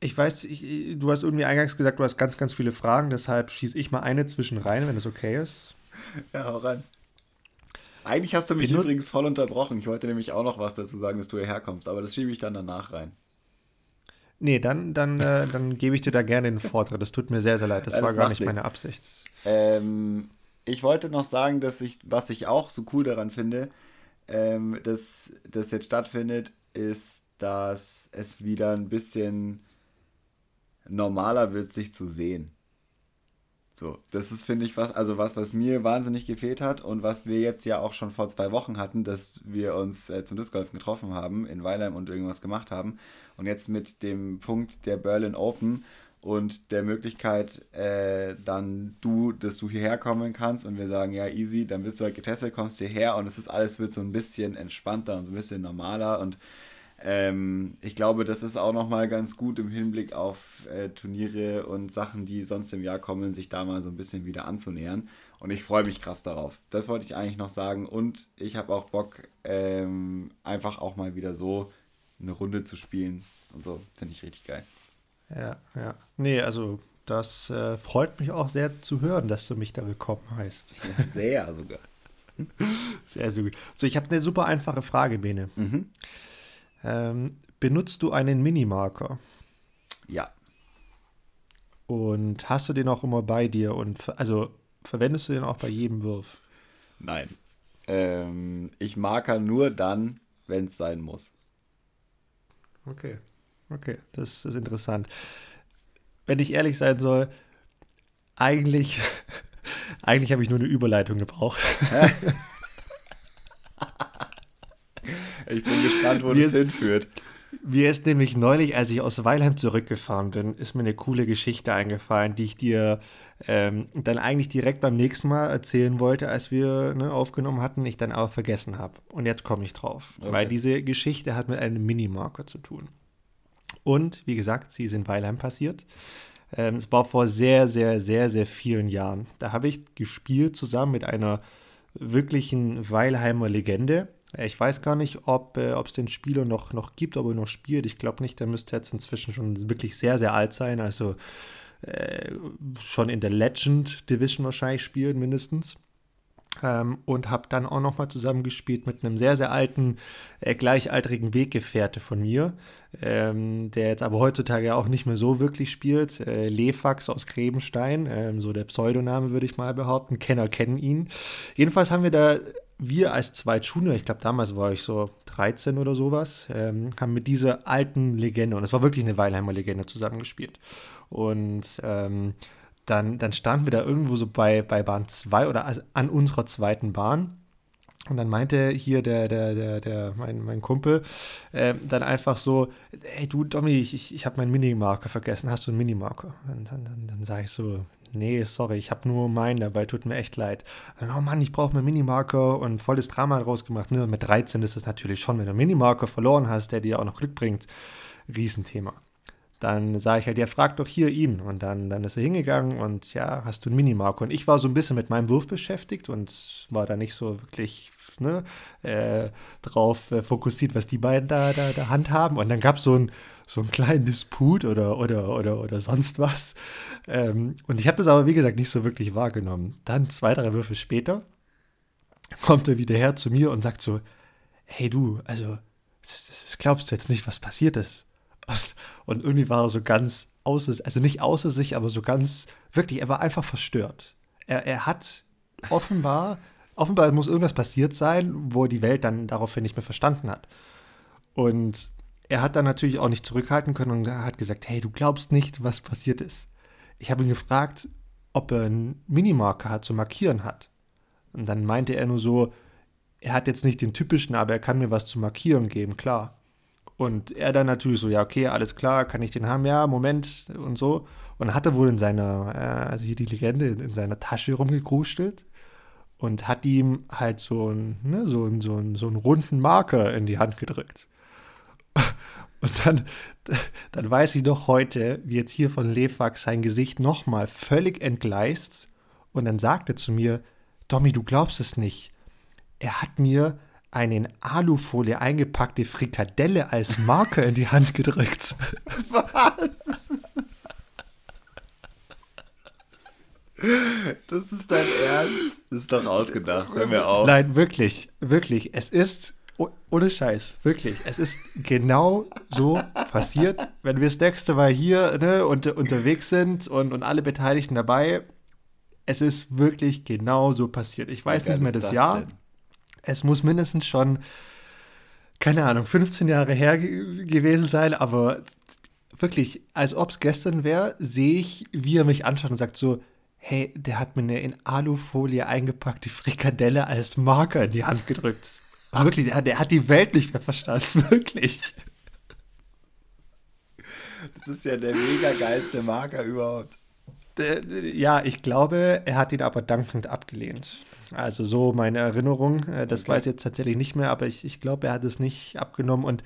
ich weiß, ich, du hast irgendwie eingangs gesagt, du hast ganz, ganz viele Fragen, deshalb schieße ich mal eine zwischen rein, wenn es okay ist. Ja, hau rein. Eigentlich hast du mich Benut übrigens voll unterbrochen. Ich wollte nämlich auch noch was dazu sagen, dass du hierher kommst, aber das schiebe ich dann danach rein. Nee, dann, dann, äh, dann gebe ich dir da gerne den Vortritt. Das tut mir sehr, sehr leid. Das, das war gar nicht nichts. meine Absicht. Ähm, ich wollte noch sagen, dass ich, was ich auch so cool daran finde, ähm, dass das jetzt stattfindet, ist, dass es wieder ein bisschen normaler wird, sich zu sehen. So, das ist, finde ich, was, also was, was mir wahnsinnig gefehlt hat und was wir jetzt ja auch schon vor zwei Wochen hatten, dass wir uns äh, zum Discgolfen getroffen haben in Weilheim und irgendwas gemacht haben. Und jetzt mit dem Punkt der Berlin Open und der Möglichkeit, äh, dann du, dass du hierher kommen kannst und wir sagen, ja, easy, dann bist du halt getestet, kommst hierher und es ist alles wird so ein bisschen entspannter und so ein bisschen normaler und ähm, ich glaube, das ist auch nochmal ganz gut im Hinblick auf äh, Turniere und Sachen, die sonst im Jahr kommen, sich da mal so ein bisschen wieder anzunähern. Und ich freue mich krass darauf. Das wollte ich eigentlich noch sagen. Und ich habe auch Bock, ähm, einfach auch mal wieder so eine Runde zu spielen. Und so, finde ich richtig geil. Ja, ja. Nee, also das äh, freut mich auch sehr zu hören, dass du mich da willkommen heißt. sehr sogar. Sehr, sehr gut. So, ich habe eine super einfache Frage, Bene. Mhm. Ähm, benutzt du einen Minimarker? Ja. Und hast du den auch immer bei dir? Und also verwendest du den auch bei jedem Wurf? Nein. Ähm, ich marker nur dann, wenn es sein muss. Okay. Okay, das ist interessant. Wenn ich ehrlich sein soll, eigentlich, eigentlich habe ich nur eine Überleitung gebraucht. Ich bin gespannt, wo das hinführt. Mir ist nämlich neulich, als ich aus Weilheim zurückgefahren bin, ist mir eine coole Geschichte eingefallen, die ich dir ähm, dann eigentlich direkt beim nächsten Mal erzählen wollte, als wir ne, aufgenommen hatten, ich dann aber vergessen habe. Und jetzt komme ich drauf, okay. weil diese Geschichte hat mit einem Minimarker zu tun. Und wie gesagt, sie ist in Weilheim passiert. Ähm, es war vor sehr, sehr, sehr, sehr vielen Jahren. Da habe ich gespielt zusammen mit einer wirklichen Weilheimer Legende. Ich weiß gar nicht, ob äh, es den Spieler noch, noch gibt, ob er noch spielt. Ich glaube nicht, der müsste jetzt inzwischen schon wirklich sehr, sehr alt sein. Also äh, schon in der Legend Division wahrscheinlich spielen, mindestens. Ähm, und habe dann auch nochmal zusammengespielt mit einem sehr, sehr alten, äh, gleichaltrigen Weggefährte von mir, ähm, der jetzt aber heutzutage auch nicht mehr so wirklich spielt. Äh, Lefax aus Grebenstein, ähm, so der Pseudoname würde ich mal behaupten. Kenner kennen ihn. Jedenfalls haben wir da wir als Zweitschule, ich glaube damals war ich so 13 oder sowas, ähm, haben mit dieser alten Legende, und es war wirklich eine Weilheimer Legende, zusammengespielt. Und ähm, dann, dann standen wir da irgendwo so bei, bei Bahn 2 oder also an unserer zweiten Bahn. Und dann meinte hier der, der, der, der, mein, mein Kumpel äh, dann einfach so, ey du Domi, ich, ich, ich habe meinen Minimarker vergessen, hast du einen Minimarker? Und dann, dann, dann sage ich so, nee, sorry, ich habe nur meinen dabei, tut mir echt leid. Dann, oh Mann, ich brauche meinen Minimarker und volles Drama draus gemacht. Ne? Mit 13 ist es natürlich schon, wenn du einen Minimarker verloren hast, der dir auch noch Glück bringt, Riesenthema dann sage ich halt, ja, frag doch hier ihn. Und dann, dann ist er hingegangen und ja, hast du einen Minimarker. Und ich war so ein bisschen mit meinem Wurf beschäftigt und war da nicht so wirklich ne, äh, drauf äh, fokussiert, was die beiden da, da, da handhaben. Und dann gab es so ein so einen kleinen Disput oder, oder, oder, oder sonst was. Ähm, und ich habe das aber, wie gesagt, nicht so wirklich wahrgenommen. Dann zwei, drei Würfe später kommt er wieder her zu mir und sagt so, hey du, also, das, das glaubst du jetzt nicht, was passiert ist. Und, irgendwie war er so ganz außer, also nicht außer sich, aber so ganz, wirklich, er war einfach verstört. Er, er hat offenbar, offenbar muss irgendwas passiert sein, wo er die Welt dann daraufhin nicht mehr verstanden hat. Und er hat dann natürlich auch nicht zurückhalten können und hat gesagt, hey, du glaubst nicht, was passiert ist. Ich habe ihn gefragt, ob er einen Minimarker hat, zu markieren hat. Und dann meinte er nur so, er hat jetzt nicht den typischen, aber er kann mir was zu markieren geben, klar. Und er dann natürlich so, ja, okay, alles klar, kann ich den haben? Ja, Moment und so. Und hat er wohl in seiner, äh, also hier die Legende, in seiner Tasche rumgekrustelt und hat ihm halt so, ein, ne, so, ein, so, ein, so einen runden Marker in die Hand gedrückt. Und dann, dann weiß ich noch heute, wie jetzt hier von Lefax sein Gesicht nochmal völlig entgleist. Und dann sagt er zu mir, Tommy, du glaubst es nicht. Er hat mir eine in Alufolie eingepackte Frikadelle als Marker in die Hand gedrückt. Was? Das ist dein Ernst? Das ist doch ausgedacht. Hör mir auf. Nein, wirklich, wirklich. Es ist ohne Scheiß, wirklich. Es ist genau so passiert, wenn wir das nächste Mal hier ne, unter, unterwegs sind und, und alle Beteiligten dabei. Es ist wirklich genau so passiert. Ich weiß nicht mehr das, das Jahr. Denn? Es muss mindestens schon, keine Ahnung, 15 Jahre her gewesen sein, aber wirklich, als ob es gestern wäre, sehe ich, wie er mich anschaut und sagt so, hey, der hat mir eine in Alufolie eingepackte Frikadelle als Marker in die Hand gedrückt. Aber wirklich, der, der, hat die Welt nicht mehr verstanden, wirklich. Das ist ja der mega geilste Marker überhaupt. Ja, ich glaube, er hat ihn aber dankend abgelehnt. Also so meine Erinnerung. Äh, das okay. weiß ich jetzt tatsächlich nicht mehr, aber ich, ich glaube, er hat es nicht abgenommen. Und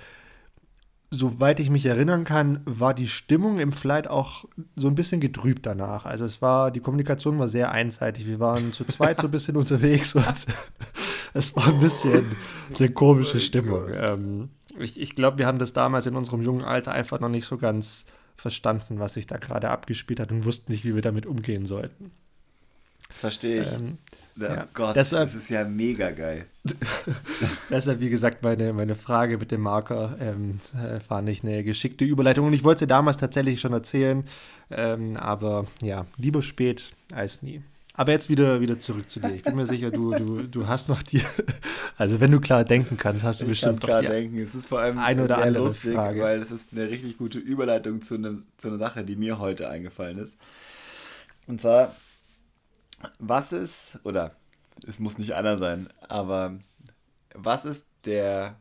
soweit ich mich erinnern kann, war die Stimmung im Flight auch so ein bisschen getrübt danach. Also es war, die Kommunikation war sehr einseitig. Wir waren zu zweit so ein bisschen unterwegs und es war ein bisschen eine komische Stimmung. Ähm, ich ich glaube, wir haben das damals in unserem jungen Alter einfach noch nicht so ganz verstanden, was sich da gerade abgespielt hat und wussten nicht, wie wir damit umgehen sollten. Verstehe ich. Ähm, ja, ja. Gott, deshalb, das ist ja mega geil. deshalb, wie gesagt, meine, meine Frage mit dem Marker ähm, äh, fand ich eine geschickte Überleitung. Und ich wollte sie damals tatsächlich schon erzählen, ähm, aber ja, lieber spät als nie. Aber jetzt wieder, wieder zurück zu dir. Ich bin mir sicher, du, du, du hast noch die. Also, wenn du klar denken kannst, hast du ich bestimmt kann klar die denken. Es ist vor allem ein oder sehr lustig, Frage. weil es ist eine richtig gute Überleitung zu, ne, zu einer Sache, die mir heute eingefallen ist. Und zwar was ist, oder es muss nicht einer sein, aber was ist der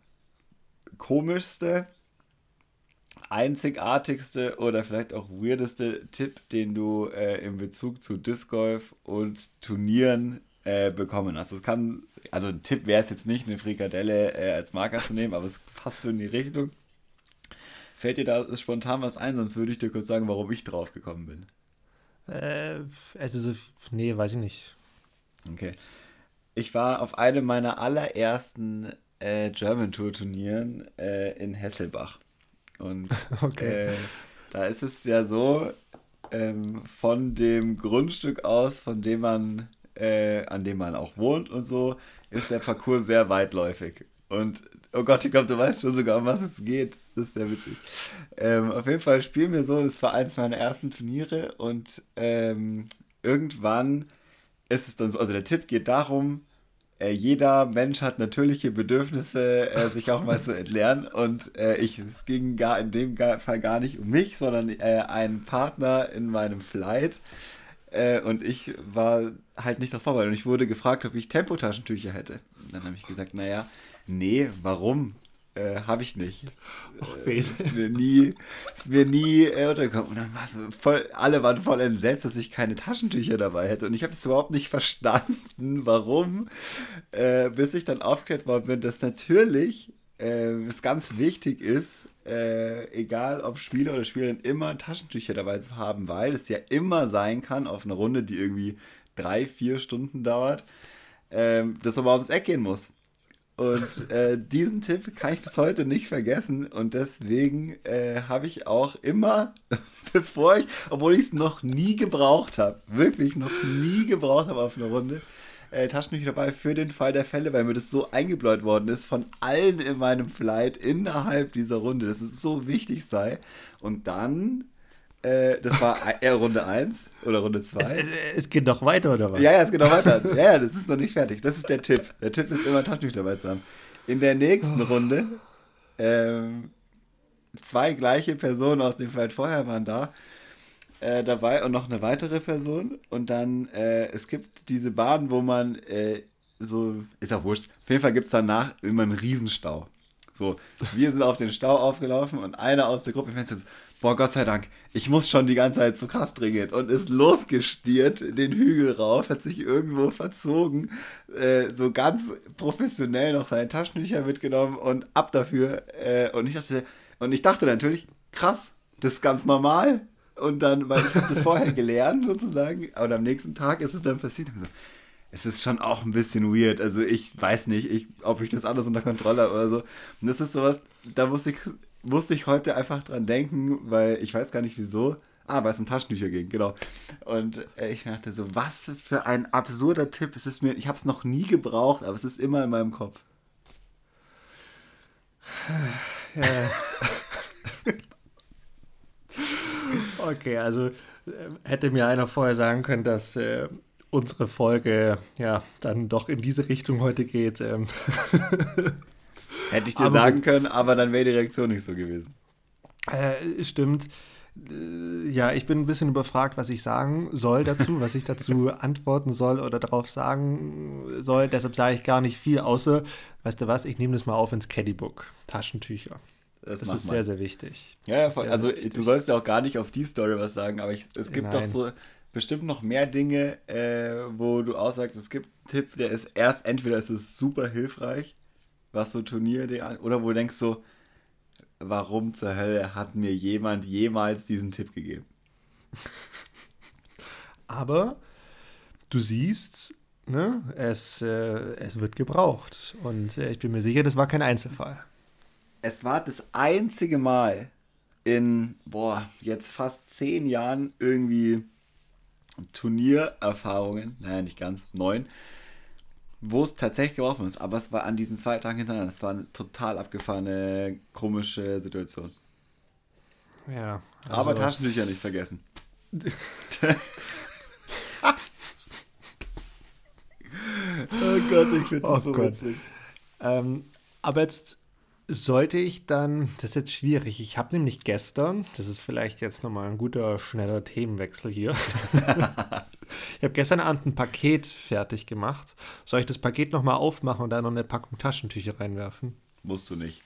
komischste, einzigartigste oder vielleicht auch weirdeste Tipp, den du äh, in Bezug zu Disc Golf und Turnieren äh, bekommen hast? Das kann, also ein Tipp wäre es jetzt nicht, eine Frikadelle äh, als Marker zu nehmen, aber es passt so in die Richtung. Fällt dir da spontan was ein, sonst würde ich dir kurz sagen, warum ich drauf gekommen bin. Äh, also, nee, weiß ich nicht. Okay. Ich war auf einem meiner allerersten äh, German Tour Turnieren äh, in Hesselbach. Und okay. äh, da ist es ja so, ähm, von dem Grundstück aus, von dem man, äh, an dem man auch wohnt und so, ist der Parcours sehr weitläufig. Und oh Gott, ich glaube, du weißt schon sogar, um was es geht. Das ist sehr witzig. Ähm, auf jeden Fall spielen wir so, das war eins meiner ersten Turniere und ähm, irgendwann ist es dann so, also der Tipp geht darum, äh, jeder Mensch hat natürliche Bedürfnisse, äh, sich auch mal zu entleeren und äh, ich, es ging gar in dem Fall gar nicht um mich, sondern äh, einen Partner in meinem Flight äh, und ich war halt nicht darauf vorbereitet und ich wurde gefragt, ob ich Tempotaschentücher hätte. Und dann habe ich gesagt, naja, nee, warum? Äh, habe ich nicht. Ach, äh, ist mir nie, ist mir nie äh, untergekommen. Und dann war so voll, alle waren voll entsetzt, dass ich keine Taschentücher dabei hätte. Und ich habe das überhaupt nicht verstanden, warum, äh, bis ich dann aufgeklärt worden bin, dass natürlich äh, es ganz wichtig ist, äh, egal ob Spieler oder Spielerin, immer Taschentücher dabei zu haben, weil es ja immer sein kann, auf einer Runde, die irgendwie drei, vier Stunden dauert, ähm, dass man mal ums Eck gehen muss. Und äh, diesen Tipp kann ich bis heute nicht vergessen. Und deswegen äh, habe ich auch immer, bevor ich, obwohl ich es noch nie gebraucht habe, wirklich noch nie gebraucht habe auf einer Runde, äh, Taschentücher dabei für den Fall der Fälle, weil mir das so eingebläut worden ist von allen in meinem Flight innerhalb dieser Runde, dass es so wichtig sei. Und dann äh, das war eher Runde 1 oder Runde 2. Es, es, es, geht noch weiter, oder was? Ja, ja, es geht noch weiter. Ja, ja, das ist noch nicht fertig. Das ist der Tipp. Der Tipp ist immer Taschentücher dabei zu haben. In der nächsten oh. Runde ähm, zwei gleiche Personen aus dem Flight vorher waren da äh, dabei und noch eine weitere Person. Und dann, äh, es gibt diese Bahn, wo man äh, so, ist auch wurscht. Auf jeden Fall gibt es danach immer einen Riesenstau. So, wir sind auf den Stau aufgelaufen und einer aus der Gruppe fängt so, boah, Gott sei Dank, ich muss schon die ganze Zeit so krass dringend und ist losgestiert den Hügel raus, hat sich irgendwo verzogen, äh, so ganz professionell noch seine Taschentücher mitgenommen und ab dafür. Äh, und ich dachte, und ich dachte natürlich, krass, das ist ganz normal. Und dann, weil ich das vorher gelernt sozusagen, und am nächsten Tag ist es dann passiert. So, es ist schon auch ein bisschen weird. Also ich weiß nicht, ich, ob ich das alles unter Kontrolle habe oder so. Und das ist sowas, da musste ich, musste ich heute einfach dran denken, weil ich weiß gar nicht wieso. Ah, weil es um Taschentücher ging, genau. Und äh, ich dachte so, was für ein absurder Tipp. Es ist mir, ich habe es noch nie gebraucht, aber es ist immer in meinem Kopf. Ja. okay, also äh, hätte mir einer vorher sagen können, dass äh, unsere Folge ja dann doch in diese Richtung heute geht. Ähm. Hätte ich dir aber, sagen können, aber dann wäre die Reaktion nicht so gewesen. Äh, stimmt. Äh, ja, ich bin ein bisschen überfragt, was ich sagen soll dazu, was ich dazu antworten soll oder darauf sagen soll. Deshalb sage ich gar nicht viel, außer, weißt du was, ich nehme das mal auf ins Caddybook. Taschentücher. Das, das ist sehr, sehr wichtig. Ja, ja sehr, also sehr du sollst ja auch gar nicht auf die Story was sagen, aber ich, es gibt Nein. doch so bestimmt noch mehr Dinge, äh, wo du aussagst, es gibt einen Tipp, der ist erst, entweder ist es super hilfreich, was so Turnier, oder wo du denkst so, warum zur Hölle hat mir jemand jemals diesen Tipp gegeben? Aber du siehst, ne, es, äh, es wird gebraucht. Und äh, ich bin mir sicher, das war kein Einzelfall. Es war das einzige Mal in, boah, jetzt fast zehn Jahren irgendwie Turniererfahrungen, naja, nicht ganz, neun, wo es tatsächlich geworfen ist, aber es war an diesen zwei Tagen hintereinander. Es war eine total abgefahrene, komische Situation. Ja. Also aber Taschentücher nicht vergessen. oh Gott, ich finde das oh so Gott. witzig. Ähm, aber jetzt sollte ich dann, das ist jetzt schwierig, ich habe nämlich gestern, das ist vielleicht jetzt nochmal ein guter, schneller Themenwechsel hier. ich habe gestern Abend ein Paket fertig gemacht. Soll ich das Paket nochmal aufmachen und da noch eine Packung Taschentücher reinwerfen? Musst du nicht.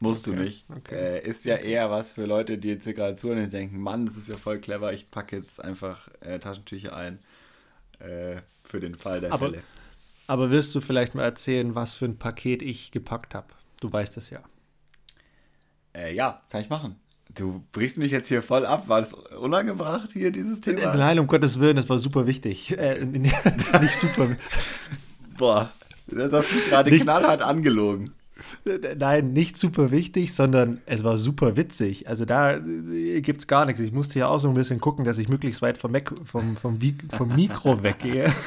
Musst okay. du nicht. Okay. Äh, ist ja eher was für Leute, die jetzt gerade zuhören und denken, Mann, das ist ja voll clever, ich packe jetzt einfach äh, Taschentücher ein äh, für den Fall der aber, Fälle. Aber willst du vielleicht mal erzählen, was für ein Paket ich gepackt habe? Du weißt es ja. Äh, ja, kann ich machen. Du brichst mich jetzt hier voll ab. War das unangebracht hier, dieses Thema? Nein, um Gottes Willen, das war super wichtig. Äh, nicht super. Boah, das hast du gerade knallhart angelogen. Nein, nicht super wichtig, sondern es war super witzig. Also da äh, gibt es gar nichts. Ich musste ja auch so ein bisschen gucken, dass ich möglichst weit vom, Mac, vom, vom, vom Mikro weggehe.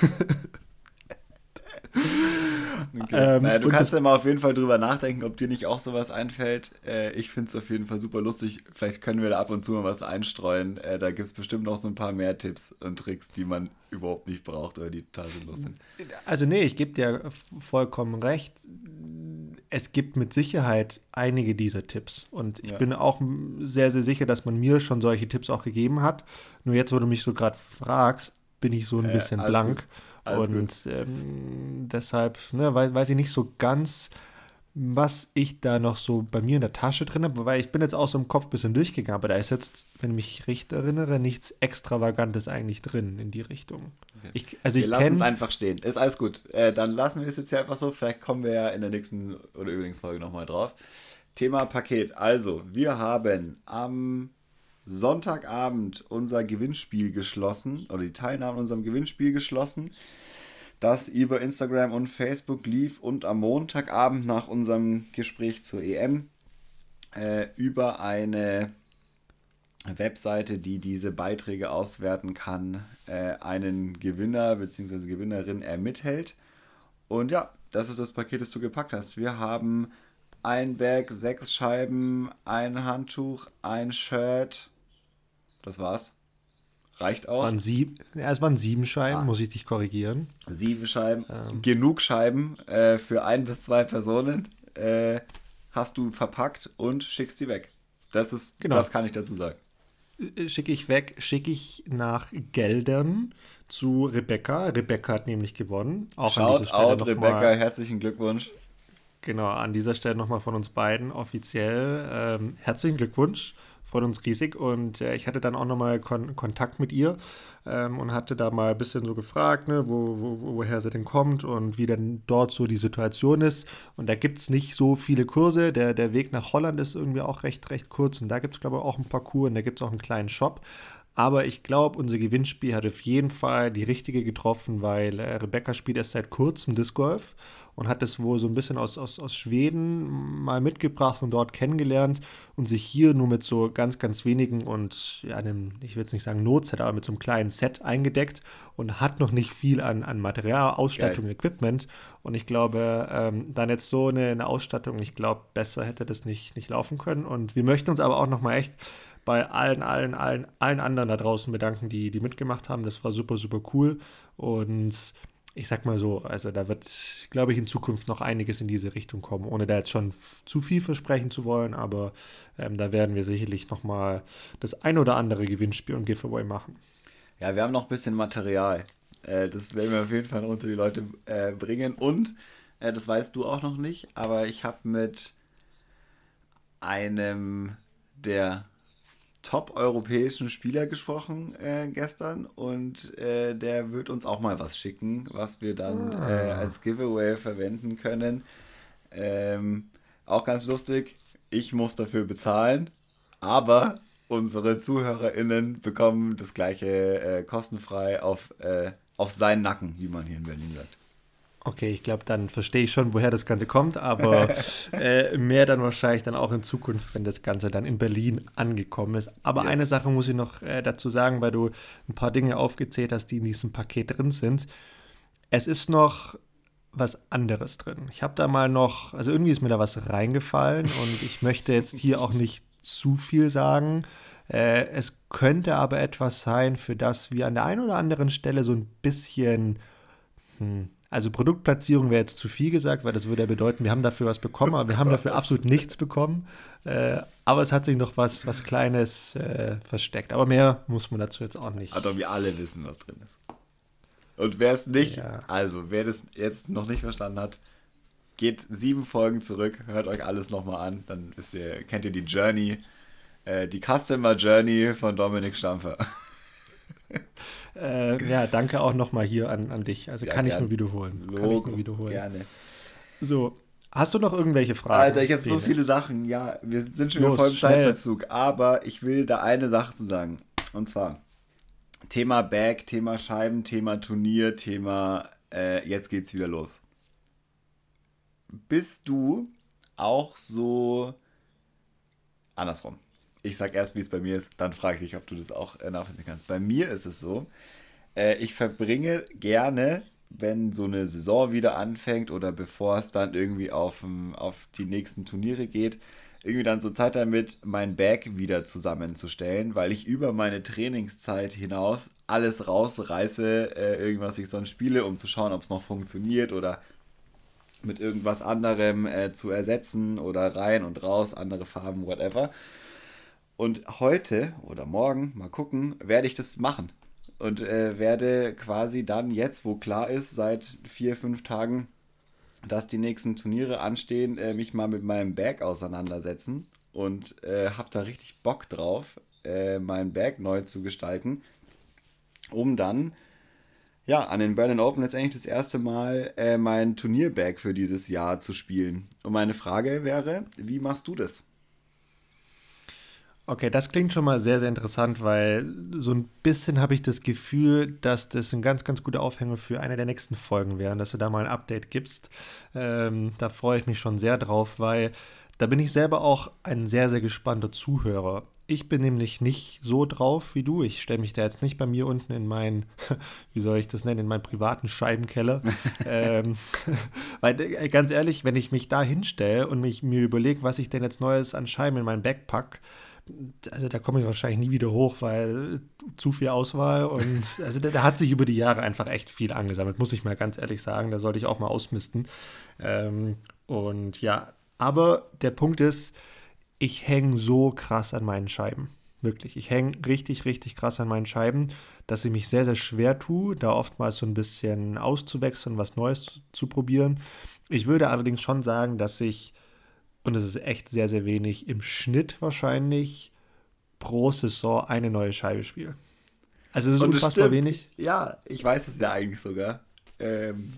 Okay. Ähm, naja, du kannst ja mal auf jeden Fall drüber nachdenken, ob dir nicht auch sowas einfällt. Äh, ich finde es auf jeden Fall super lustig. Vielleicht können wir da ab und zu mal was einstreuen. Äh, da gibt es bestimmt noch so ein paar mehr Tipps und Tricks, die man überhaupt nicht braucht oder die total sinnlos sind. Also nee, ich gebe dir vollkommen recht. Es gibt mit Sicherheit einige dieser Tipps. Und ich ja. bin auch sehr, sehr sicher, dass man mir schon solche Tipps auch gegeben hat. Nur jetzt, wo du mich so gerade fragst, bin ich so ein äh, bisschen blank. Gut. Alles und ähm, deshalb ne, weiß, weiß ich nicht so ganz, was ich da noch so bei mir in der Tasche drin habe, weil ich bin jetzt auch so im Kopf ein bisschen durchgegangen, aber da ist jetzt, wenn ich mich richtig erinnere, nichts Extravagantes eigentlich drin in die Richtung. Ich, also wir ich lassen es einfach stehen. Ist alles gut. Äh, dann lassen wir es jetzt hier einfach so. Vielleicht kommen wir ja in der nächsten oder Üblingsfolge nochmal drauf. Thema Paket. Also, wir haben am Sonntagabend unser Gewinnspiel geschlossen oder die Teilnahme an unserem Gewinnspiel geschlossen, das über Instagram und Facebook lief und am Montagabend nach unserem Gespräch zur EM äh, über eine Webseite, die diese Beiträge auswerten kann, äh, einen Gewinner bzw. Gewinnerin ermittelt. Und ja, das ist das Paket, das du gepackt hast. Wir haben ein Bag, sechs Scheiben, ein Handtuch, ein Shirt. Das war's. Reicht auch. Waren sieb, ja, es waren sieben Scheiben, ah. muss ich dich korrigieren. Sieben Scheiben. Ähm. Genug Scheiben äh, für ein bis zwei Personen. Äh, hast du verpackt und schickst sie weg. Das ist, genau. das kann ich dazu sagen. Äh, schicke ich weg, schicke ich nach Geldern zu Rebecca. Rebecca hat nämlich gewonnen. Auch Shout an dieser Stelle out, Rebecca, mal, herzlichen Glückwunsch. Genau, an dieser Stelle nochmal von uns beiden offiziell ähm, herzlichen Glückwunsch freut uns riesig. Und äh, ich hatte dann auch nochmal Kon Kontakt mit ihr ähm, und hatte da mal ein bisschen so gefragt, ne, wo, wo, woher sie denn kommt und wie denn dort so die Situation ist. Und da gibt es nicht so viele Kurse. Der, der Weg nach Holland ist irgendwie auch recht, recht kurz. Und da gibt es, glaube ich, auch ein Parcours und da gibt es auch einen kleinen Shop. Aber ich glaube, unser Gewinnspiel hat auf jeden Fall die richtige getroffen, weil äh, Rebecca spielt erst seit kurzem Disc Golf und hat das wohl so ein bisschen aus, aus, aus Schweden mal mitgebracht und dort kennengelernt und sich hier nur mit so ganz, ganz wenigen und ja, einem, ich will jetzt nicht sagen Notset, aber mit so einem kleinen Set eingedeckt und hat noch nicht viel an, an Material, Ausstattung, Geil. Equipment. Und ich glaube, ähm, dann jetzt so eine, eine Ausstattung, ich glaube, besser hätte das nicht, nicht laufen können. Und wir möchten uns aber auch nochmal echt bei allen, allen, allen, allen anderen da draußen bedanken, die, die mitgemacht haben. Das war super, super cool. Und ich sag mal so, also da wird, glaube ich, in Zukunft noch einiges in diese Richtung kommen, ohne da jetzt schon zu viel versprechen zu wollen, aber ähm, da werden wir sicherlich nochmal das ein oder andere Gewinnspiel und Giveaway machen. Ja, wir haben noch ein bisschen Material. Äh, das werden wir auf jeden Fall unter die Leute äh, bringen und äh, das weißt du auch noch nicht, aber ich habe mit einem der top-europäischen Spieler gesprochen äh, gestern und äh, der wird uns auch mal was schicken, was wir dann ah. äh, als Giveaway verwenden können. Ähm, auch ganz lustig, ich muss dafür bezahlen, aber unsere ZuhörerInnen bekommen das gleiche äh, kostenfrei auf, äh, auf seinen Nacken, wie man hier in Berlin sagt. Okay, ich glaube, dann verstehe ich schon, woher das Ganze kommt, aber äh, mehr dann wahrscheinlich dann auch in Zukunft, wenn das Ganze dann in Berlin angekommen ist. Aber yes. eine Sache muss ich noch äh, dazu sagen, weil du ein paar Dinge aufgezählt hast, die in diesem Paket drin sind. Es ist noch was anderes drin. Ich habe da mal noch, also irgendwie ist mir da was reingefallen und ich möchte jetzt hier auch nicht zu viel sagen. Äh, es könnte aber etwas sein, für das wir an der einen oder anderen Stelle so ein bisschen hm, also Produktplatzierung wäre jetzt zu viel gesagt, weil das würde ja bedeuten, wir haben dafür was bekommen, aber wir haben dafür absolut nichts bekommen. Äh, aber es hat sich noch was, was Kleines äh, versteckt. Aber mehr muss man dazu jetzt auch nicht. Aber wir alle wissen, was drin ist. Und wer es nicht, ja. also wer das jetzt noch nicht verstanden hat, geht sieben Folgen zurück, hört euch alles nochmal an, dann wisst ihr, kennt ihr die Journey, äh, die Customer Journey von Dominik Stampfer. Äh, ja, danke auch nochmal hier an, an dich. Also ja, kann gern. ich nur wiederholen. Kann ich nur wiederholen. Gerne. So, hast du noch irgendwelche Fragen? Alter, ich habe so viele Sachen. Ja, wir sind schon Los, voll im Zeitverzug. Aber ich will da eine Sache zu sagen. Und zwar Thema Bag, Thema Scheiben, Thema Turnier, Thema äh, jetzt geht's wieder los. Bist du auch so andersrum? Ich sag erst, wie es bei mir ist, dann frage ich dich, ob du das auch äh, nachvollziehen kannst. Bei mir ist es so, äh, ich verbringe gerne, wenn so eine Saison wieder anfängt oder bevor es dann irgendwie auf, auf die nächsten Turniere geht, irgendwie dann so Zeit damit, mein Bag wieder zusammenzustellen, weil ich über meine Trainingszeit hinaus alles rausreiße, äh, irgendwas ich sonst spiele, um zu schauen, ob es noch funktioniert oder mit irgendwas anderem äh, zu ersetzen oder rein und raus, andere Farben, whatever. Und heute oder morgen, mal gucken, werde ich das machen. Und äh, werde quasi dann jetzt, wo klar ist, seit vier, fünf Tagen, dass die nächsten Turniere anstehen, äh, mich mal mit meinem Bag auseinandersetzen. Und äh, habe da richtig Bock drauf, äh, mein Bag neu zu gestalten, um dann ja, an den Berlin Open letztendlich das erste Mal äh, mein Turnierbag für dieses Jahr zu spielen. Und meine Frage wäre, wie machst du das? Okay, das klingt schon mal sehr, sehr interessant, weil so ein bisschen habe ich das Gefühl, dass das ein ganz, ganz guter Aufhänger für eine der nächsten Folgen wäre, dass du da mal ein Update gibst. Ähm, da freue ich mich schon sehr drauf, weil da bin ich selber auch ein sehr, sehr gespannter Zuhörer. Ich bin nämlich nicht so drauf wie du. Ich stelle mich da jetzt nicht bei mir unten in meinen, wie soll ich das nennen, in meinen privaten Scheibenkeller. ähm, weil äh, ganz ehrlich, wenn ich mich da hinstelle und mich, mir überlege, was ich denn jetzt Neues an Scheiben in meinen Bag pack, also da komme ich wahrscheinlich nie wieder hoch, weil zu viel Auswahl und also da, da, hat sich über die Jahre einfach echt viel angesammelt, muss ich mal ganz ehrlich sagen. Da sollte ich auch mal ausmisten. Ähm, und ja, aber der Punkt ist, ich hänge so krass an meinen Scheiben. Wirklich. Ich hänge richtig, richtig krass an meinen Scheiben, dass ich mich sehr, sehr schwer tue, da oftmals so ein bisschen auszuwechseln, was Neues zu, zu probieren. Ich würde allerdings schon sagen, dass ich und es ist echt sehr, sehr wenig, im Schnitt wahrscheinlich pro Saison eine neue Scheibe spiele. Also es ist und unfassbar stimmt. wenig. Ja, ich weiß es ja eigentlich sogar. Ähm,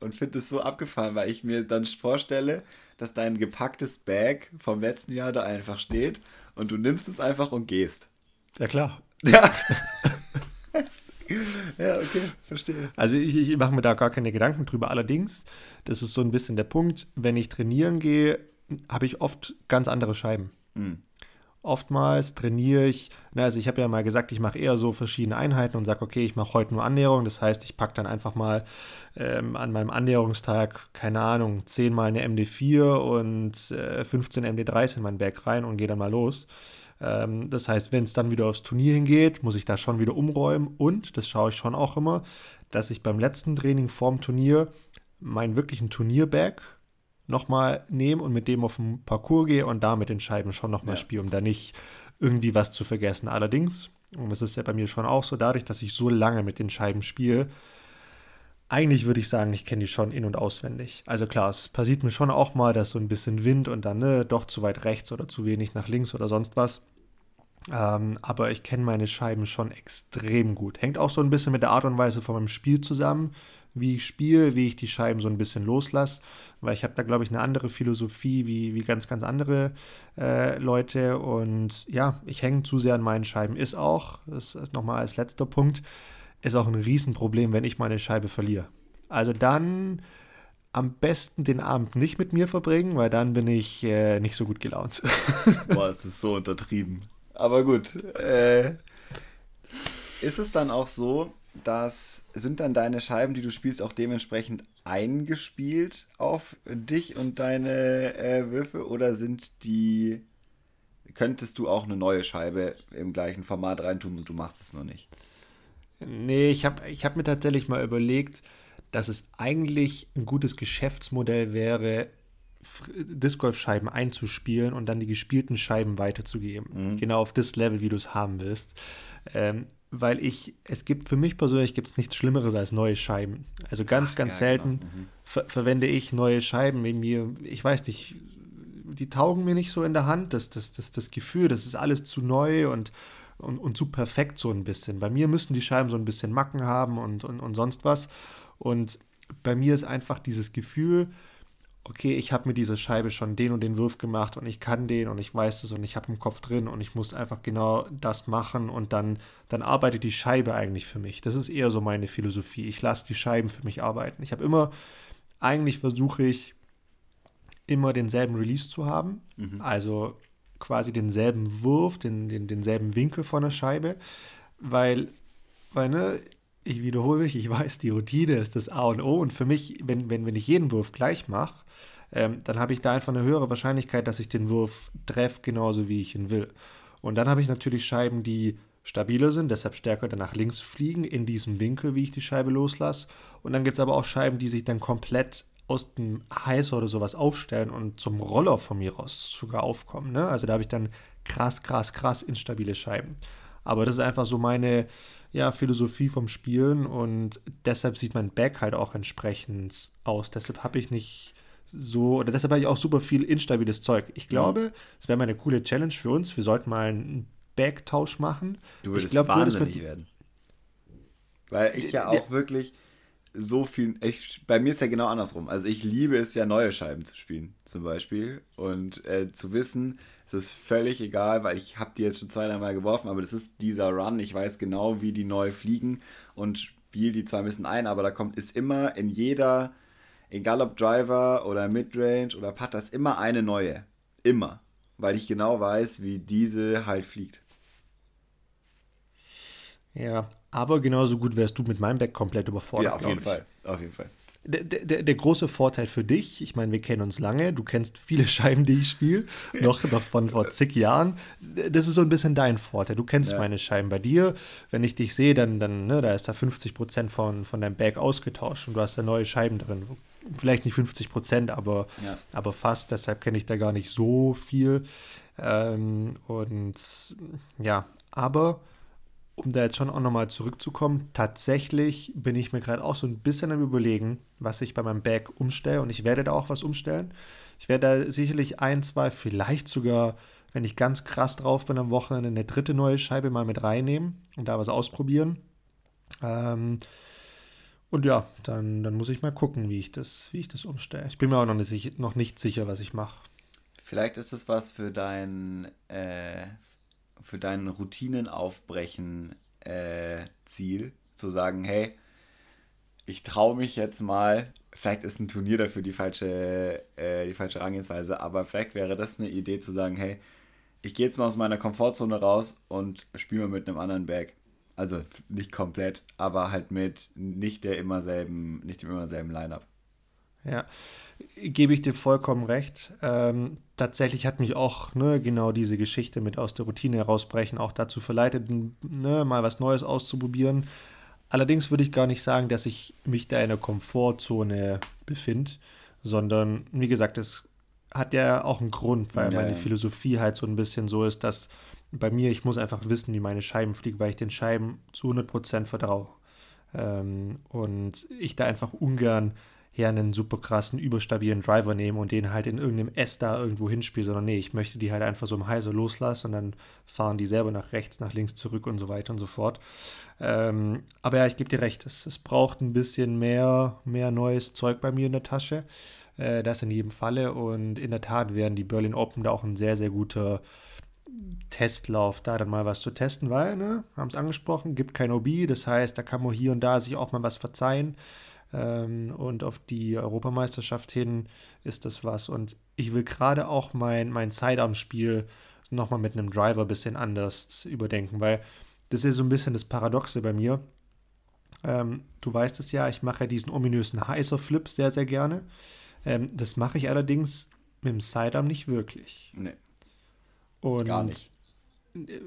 und finde es so abgefahren, weil ich mir dann vorstelle, dass dein gepacktes Bag vom letzten Jahr da einfach steht und du nimmst es einfach und gehst. Ja, klar. Ja. ja, okay, verstehe. Also ich, ich mache mir da gar keine Gedanken drüber. Allerdings, das ist so ein bisschen der Punkt, wenn ich trainieren gehe, habe ich oft ganz andere Scheiben. Mhm. Oftmals trainiere ich, na, also ich habe ja mal gesagt, ich mache eher so verschiedene Einheiten und sage, okay, ich mache heute nur Annäherung. Das heißt, ich packe dann einfach mal ähm, an meinem Annäherungstag, keine Ahnung, 10 mal eine MD4 und äh, 15 MD3s in mein Berg rein und gehe dann mal los. Ähm, das heißt, wenn es dann wieder aufs Turnier hingeht, muss ich da schon wieder umräumen und, das schaue ich schon auch immer, dass ich beim letzten Training vorm Turnier meinen wirklichen Turnierbag nochmal nehme und mit dem auf den Parcours gehe und da mit den Scheiben schon nochmal ja. spiele, um da nicht irgendwie was zu vergessen. Allerdings, und das ist ja bei mir schon auch so, dadurch, dass ich so lange mit den Scheiben spiele, eigentlich würde ich sagen, ich kenne die schon in- und auswendig. Also klar, es passiert mir schon auch mal, dass so ein bisschen Wind und dann ne, doch zu weit rechts oder zu wenig nach links oder sonst was. Ähm, aber ich kenne meine Scheiben schon extrem gut. Hängt auch so ein bisschen mit der Art und Weise von meinem Spiel zusammen wie ich spiele, wie ich die Scheiben so ein bisschen loslasse, weil ich habe da, glaube ich, eine andere Philosophie wie, wie ganz, ganz andere äh, Leute und ja, ich hänge zu sehr an meinen Scheiben. Ist auch, das ist nochmal als letzter Punkt, ist auch ein Riesenproblem, wenn ich meine Scheibe verliere. Also dann am besten den Abend nicht mit mir verbringen, weil dann bin ich äh, nicht so gut gelaunt. Boah, es ist so untertrieben. Aber gut. Äh, ist es dann auch so, dass sind dann deine Scheiben, die du spielst, auch dementsprechend eingespielt auf dich und deine äh, Würfe oder sind die könntest du auch eine neue Scheibe im gleichen Format reintun und du machst es nur nicht? Nee, ich habe ich hab mir tatsächlich mal überlegt, dass es eigentlich ein gutes Geschäftsmodell wäre, Disc Golf Scheiben einzuspielen und dann die gespielten Scheiben weiterzugeben. Mhm. Genau auf das Level, wie du es haben willst. Ähm, weil ich, es gibt für mich persönlich gibt es nichts Schlimmeres als neue Scheiben. Also ganz, Ach, ganz ja, selten genau. mhm. ver verwende ich neue Scheiben in mir. Ich weiß nicht, die taugen mir nicht so in der Hand. Das, das, das, das Gefühl, das ist alles zu neu und, und, und zu perfekt so ein bisschen. Bei mir müssen die Scheiben so ein bisschen Macken haben und, und, und sonst was. Und bei mir ist einfach dieses Gefühl, okay, ich habe mit dieser Scheibe schon den und den Wurf gemacht und ich kann den und ich weiß es und ich habe im Kopf drin und ich muss einfach genau das machen und dann, dann arbeitet die Scheibe eigentlich für mich. Das ist eher so meine Philosophie. Ich lasse die Scheiben für mich arbeiten. Ich habe immer, eigentlich versuche ich immer denselben Release zu haben, mhm. also quasi denselben Wurf, den, den, denselben Winkel von der Scheibe, weil, weil ne, ich wiederhole mich, ich weiß, die Routine ist das A und O und für mich, wenn, wenn, wenn ich jeden Wurf gleich mache, ähm, dann habe ich da einfach eine höhere Wahrscheinlichkeit, dass ich den Wurf treffe, genauso wie ich ihn will. Und dann habe ich natürlich Scheiben, die stabiler sind, deshalb stärker dann nach links fliegen, in diesem Winkel, wie ich die Scheibe loslasse. Und dann gibt es aber auch Scheiben, die sich dann komplett aus dem Heißer oder sowas aufstellen und zum Roller von mir aus sogar aufkommen. Ne? Also da habe ich dann krass, krass, krass instabile Scheiben. Aber das ist einfach so meine ja, Philosophie vom Spielen und deshalb sieht mein Back halt auch entsprechend aus. Deshalb habe ich nicht so, oder deshalb habe ich auch super viel instabiles Zeug. Ich glaube, es wäre mal eine coole Challenge für uns. Wir sollten mal einen Backtausch machen. Du würdest ich glaub, wahnsinnig mit, werden. Weil ich ja auch wirklich so viel. Ich, bei mir ist ja genau andersrum. Also ich liebe es ja, neue Scheiben zu spielen, zum Beispiel. Und äh, zu wissen, es ist völlig egal, weil ich habe die jetzt schon zwei, dreimal geworfen, aber das ist dieser Run. Ich weiß genau, wie die neu fliegen und spiele die zwar ein bisschen ein, aber da kommt, ist immer in jeder egal ob Driver oder Midrange oder Putter, ist immer eine neue. Immer. weil ich genau weiß, wie diese halt fliegt. Ja, aber genauso gut wärst du mit meinem Back komplett überfordert. Ja, auf jeden ich. Fall. Auf jeden Fall. Der, der, der, große Vorteil für dich, ich meine, wir kennen uns lange, du kennst viele Scheiben, die ich spiele, noch, noch von vor zig Jahren. Das ist so ein bisschen dein Vorteil. Du kennst ja. meine Scheiben bei dir. Wenn ich dich sehe, dann, dann ne, da ist da 50 Prozent von, von deinem Bag ausgetauscht und du hast da neue Scheiben drin. Vielleicht nicht 50 Prozent, aber, ja. aber fast. Deshalb kenne ich da gar nicht so viel. Ähm, und ja, aber um da jetzt schon auch nochmal zurückzukommen, tatsächlich bin ich mir gerade auch so ein bisschen am Überlegen, was ich bei meinem Bag umstelle und ich werde da auch was umstellen. Ich werde da sicherlich ein, zwei, vielleicht sogar, wenn ich ganz krass drauf bin am Wochenende, eine dritte neue Scheibe mal mit reinnehmen und da was ausprobieren. Ähm, und ja, dann, dann muss ich mal gucken, wie ich das, wie ich das umstelle. Ich bin mir auch noch nicht, noch nicht sicher, was ich mache. Vielleicht ist es was für dein, äh, für dein Routinenaufbrechen äh, Ziel, zu sagen, hey, ich traue mich jetzt mal, vielleicht ist ein Turnier dafür die falsche, äh, die falsche Herangehensweise, aber vielleicht wäre das eine Idee zu sagen, hey, ich gehe jetzt mal aus meiner Komfortzone raus und spiele mit einem anderen Bag. Also nicht komplett, aber halt mit nicht der immer selben, nicht dem immer selben Line-Up. Ja, gebe ich dir vollkommen recht. Ähm, tatsächlich hat mich auch ne, genau diese Geschichte mit aus der Routine herausbrechen auch dazu verleitet, ne, mal was Neues auszuprobieren. Allerdings würde ich gar nicht sagen, dass ich mich da in der Komfortzone befinde, sondern wie gesagt, es hat ja auch einen Grund, weil ja, meine ja. Philosophie halt so ein bisschen so ist, dass bei mir, ich muss einfach wissen, wie meine Scheiben fliegen, weil ich den Scheiben zu 100% vertraue. Ähm, und ich da einfach ungern her einen super krassen, überstabilen Driver nehmen und den halt in irgendeinem S da irgendwo hinspielen, sondern nee, ich möchte die halt einfach so im Heiser loslassen und dann fahren die selber nach rechts, nach links zurück und so weiter und so fort. Ähm, aber ja, ich gebe dir recht, es, es, braucht ein bisschen mehr, mehr neues Zeug bei mir in der Tasche. Äh, das in jedem Falle und in der Tat werden die Berlin Open da auch ein sehr, sehr guter Testlauf, da dann mal was zu testen, weil, ne, haben es angesprochen, gibt kein OB, das heißt, da kann man hier und da sich auch mal was verzeihen. Ähm, und auf die Europameisterschaft hin ist das was. Und ich will gerade auch mein, mein Sidearm-Spiel nochmal mit einem Driver ein bisschen anders überdenken, weil das ist so ein bisschen das Paradoxe bei mir. Ähm, du weißt es ja, ich mache ja diesen ominösen Heiser-Flip sehr, sehr gerne. Ähm, das mache ich allerdings mit dem Sidearm nicht wirklich. Nee. Und Gar nicht. Äh,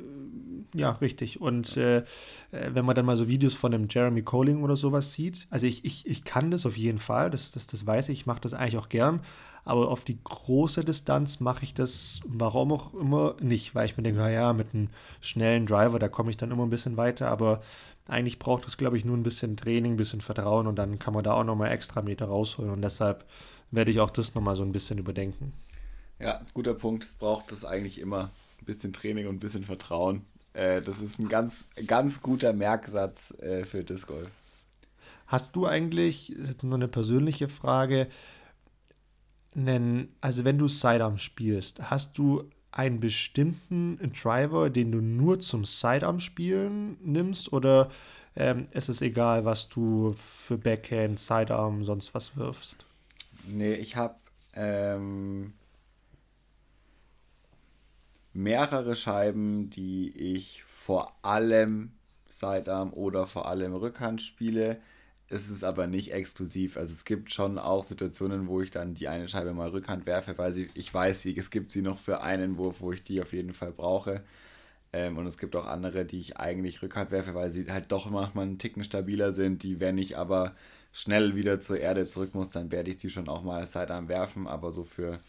ja, richtig. Und äh, äh, wenn man dann mal so Videos von einem Jeremy Colling oder sowas sieht, also ich, ich, ich kann das auf jeden Fall, das, das, das weiß ich, ich mache das eigentlich auch gern, aber auf die große Distanz mache ich das, warum auch immer, nicht, weil ich mir denke, ja, mit einem schnellen Driver, da komme ich dann immer ein bisschen weiter, aber eigentlich braucht es, glaube ich, nur ein bisschen Training, ein bisschen Vertrauen und dann kann man da auch nochmal extra Meter rausholen und deshalb werde ich auch das nochmal so ein bisschen überdenken. Ja, das ist ein guter Punkt, es braucht das eigentlich immer bisschen Training und ein bisschen Vertrauen. Äh, das ist ein ganz, ganz guter Merksatz äh, für Disc Golf. Hast du eigentlich, das ist nur eine persönliche Frage, einen, also wenn du Sidearm spielst, hast du einen bestimmten Driver, den du nur zum Sidearm spielen nimmst oder ähm, ist es egal, was du für Backhand, Sidearm, sonst was wirfst? Nee, ich habe ähm, mehrere Scheiben, die ich vor allem Sidearm oder vor allem Rückhand spiele. Es ist aber nicht exklusiv. Also es gibt schon auch Situationen, wo ich dann die eine Scheibe mal Rückhand werfe, weil sie, ich weiß, es gibt sie noch für einen Wurf, wo ich die auf jeden Fall brauche. Ähm, und es gibt auch andere, die ich eigentlich Rückhand werfe, weil sie halt doch manchmal einen Ticken stabiler sind, die, wenn ich aber schnell wieder zur Erde zurück muss, dann werde ich die schon auch mal Sidearm werfen, aber so für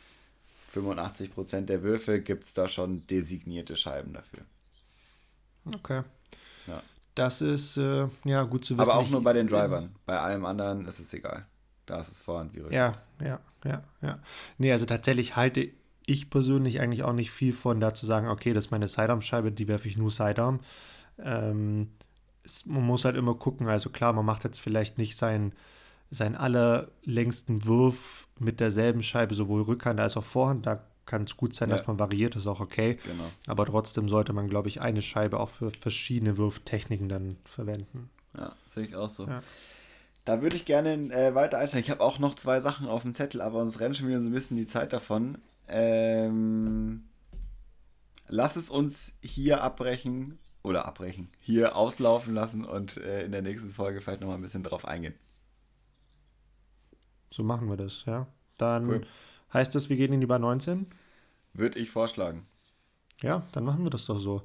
85% der Würfe gibt es da schon designierte Scheiben dafür. Okay. Ja. Das ist äh, ja gut zu wissen. Aber auch nur bei den Drivern. Bei allem anderen ist es egal. Da ist es vorhand wie Rücken. Ja, ja, ja, ja. Nee, also tatsächlich halte ich persönlich eigentlich auch nicht viel von, da zu sagen, okay, das ist meine Sidearm-Scheibe, die werfe ich nur Sidearm. Ähm, es, man muss halt immer gucken, also klar, man macht jetzt vielleicht nicht sein seinen allerlängsten Wurf mit derselben Scheibe, sowohl Rückhand als auch Vorhand. Da kann es gut sein, ja. dass man variiert, ist auch okay. Genau. Aber trotzdem sollte man, glaube ich, eine Scheibe auch für verschiedene Wurftechniken dann verwenden. Ja, sehe ich auch so. Ja. Da würde ich gerne äh, weiter einsteigen. Ich habe auch noch zwei Sachen auf dem Zettel, aber uns rennt schon wieder so ein bisschen die Zeit davon. Ähm, lass es uns hier abbrechen oder abbrechen, hier auslaufen lassen und äh, in der nächsten Folge vielleicht nochmal ein bisschen drauf eingehen. So machen wir das, ja. Dann cool. heißt das, wir gehen in die Bar 19? Würde ich vorschlagen. Ja, dann machen wir das doch so.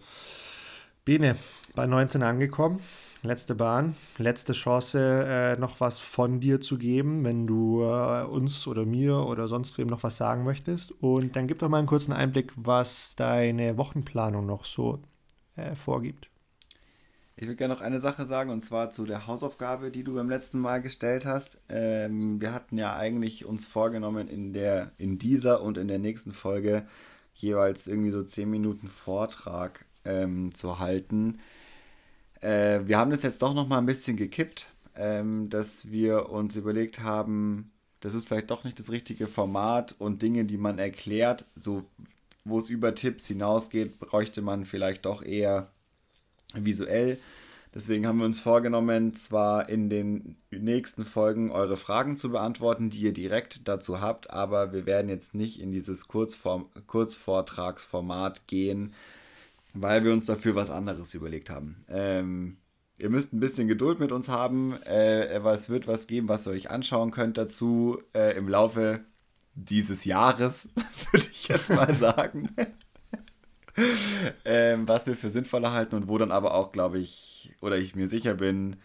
Bene, bei 19 angekommen, letzte Bahn, letzte Chance, äh, noch was von dir zu geben, wenn du äh, uns oder mir oder sonst wem noch was sagen möchtest. Und dann gib doch mal einen kurzen Einblick, was deine Wochenplanung noch so äh, vorgibt. Ich würde gerne noch eine Sache sagen, und zwar zu der Hausaufgabe, die du beim letzten Mal gestellt hast. Ähm, wir hatten ja eigentlich uns vorgenommen, in, der, in dieser und in der nächsten Folge jeweils irgendwie so 10 Minuten Vortrag ähm, zu halten. Äh, wir haben das jetzt doch noch mal ein bisschen gekippt, ähm, dass wir uns überlegt haben, das ist vielleicht doch nicht das richtige Format und Dinge, die man erklärt, so wo es über Tipps hinausgeht, bräuchte man vielleicht doch eher visuell. Deswegen haben wir uns vorgenommen, zwar in den nächsten Folgen eure Fragen zu beantworten, die ihr direkt dazu habt, aber wir werden jetzt nicht in dieses Kurzform Kurzvortragsformat gehen, weil wir uns dafür was anderes überlegt haben. Ähm, ihr müsst ein bisschen Geduld mit uns haben, äh, aber es wird was geben, was ihr euch anschauen könnt dazu äh, im Laufe dieses Jahres, würde ich jetzt mal sagen. Ähm, was wir für sinnvoller halten und wo dann aber auch, glaube ich, oder ich mir sicher bin,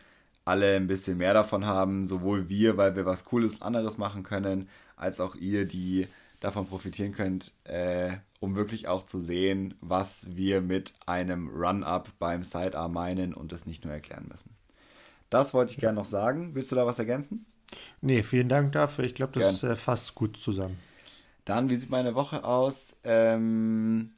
alle ein bisschen mehr davon haben, sowohl wir, weil wir was Cooles anderes machen können, als auch ihr, die davon profitieren könnt, äh, um wirklich auch zu sehen, was wir mit einem Run-Up beim Sidearm meinen und das nicht nur erklären müssen. Das wollte ich gerne noch sagen. Willst du da was ergänzen? Nee, vielen Dank dafür. Ich glaube, das äh, fasst gut zusammen. Dann, wie sieht meine Woche aus? Ähm,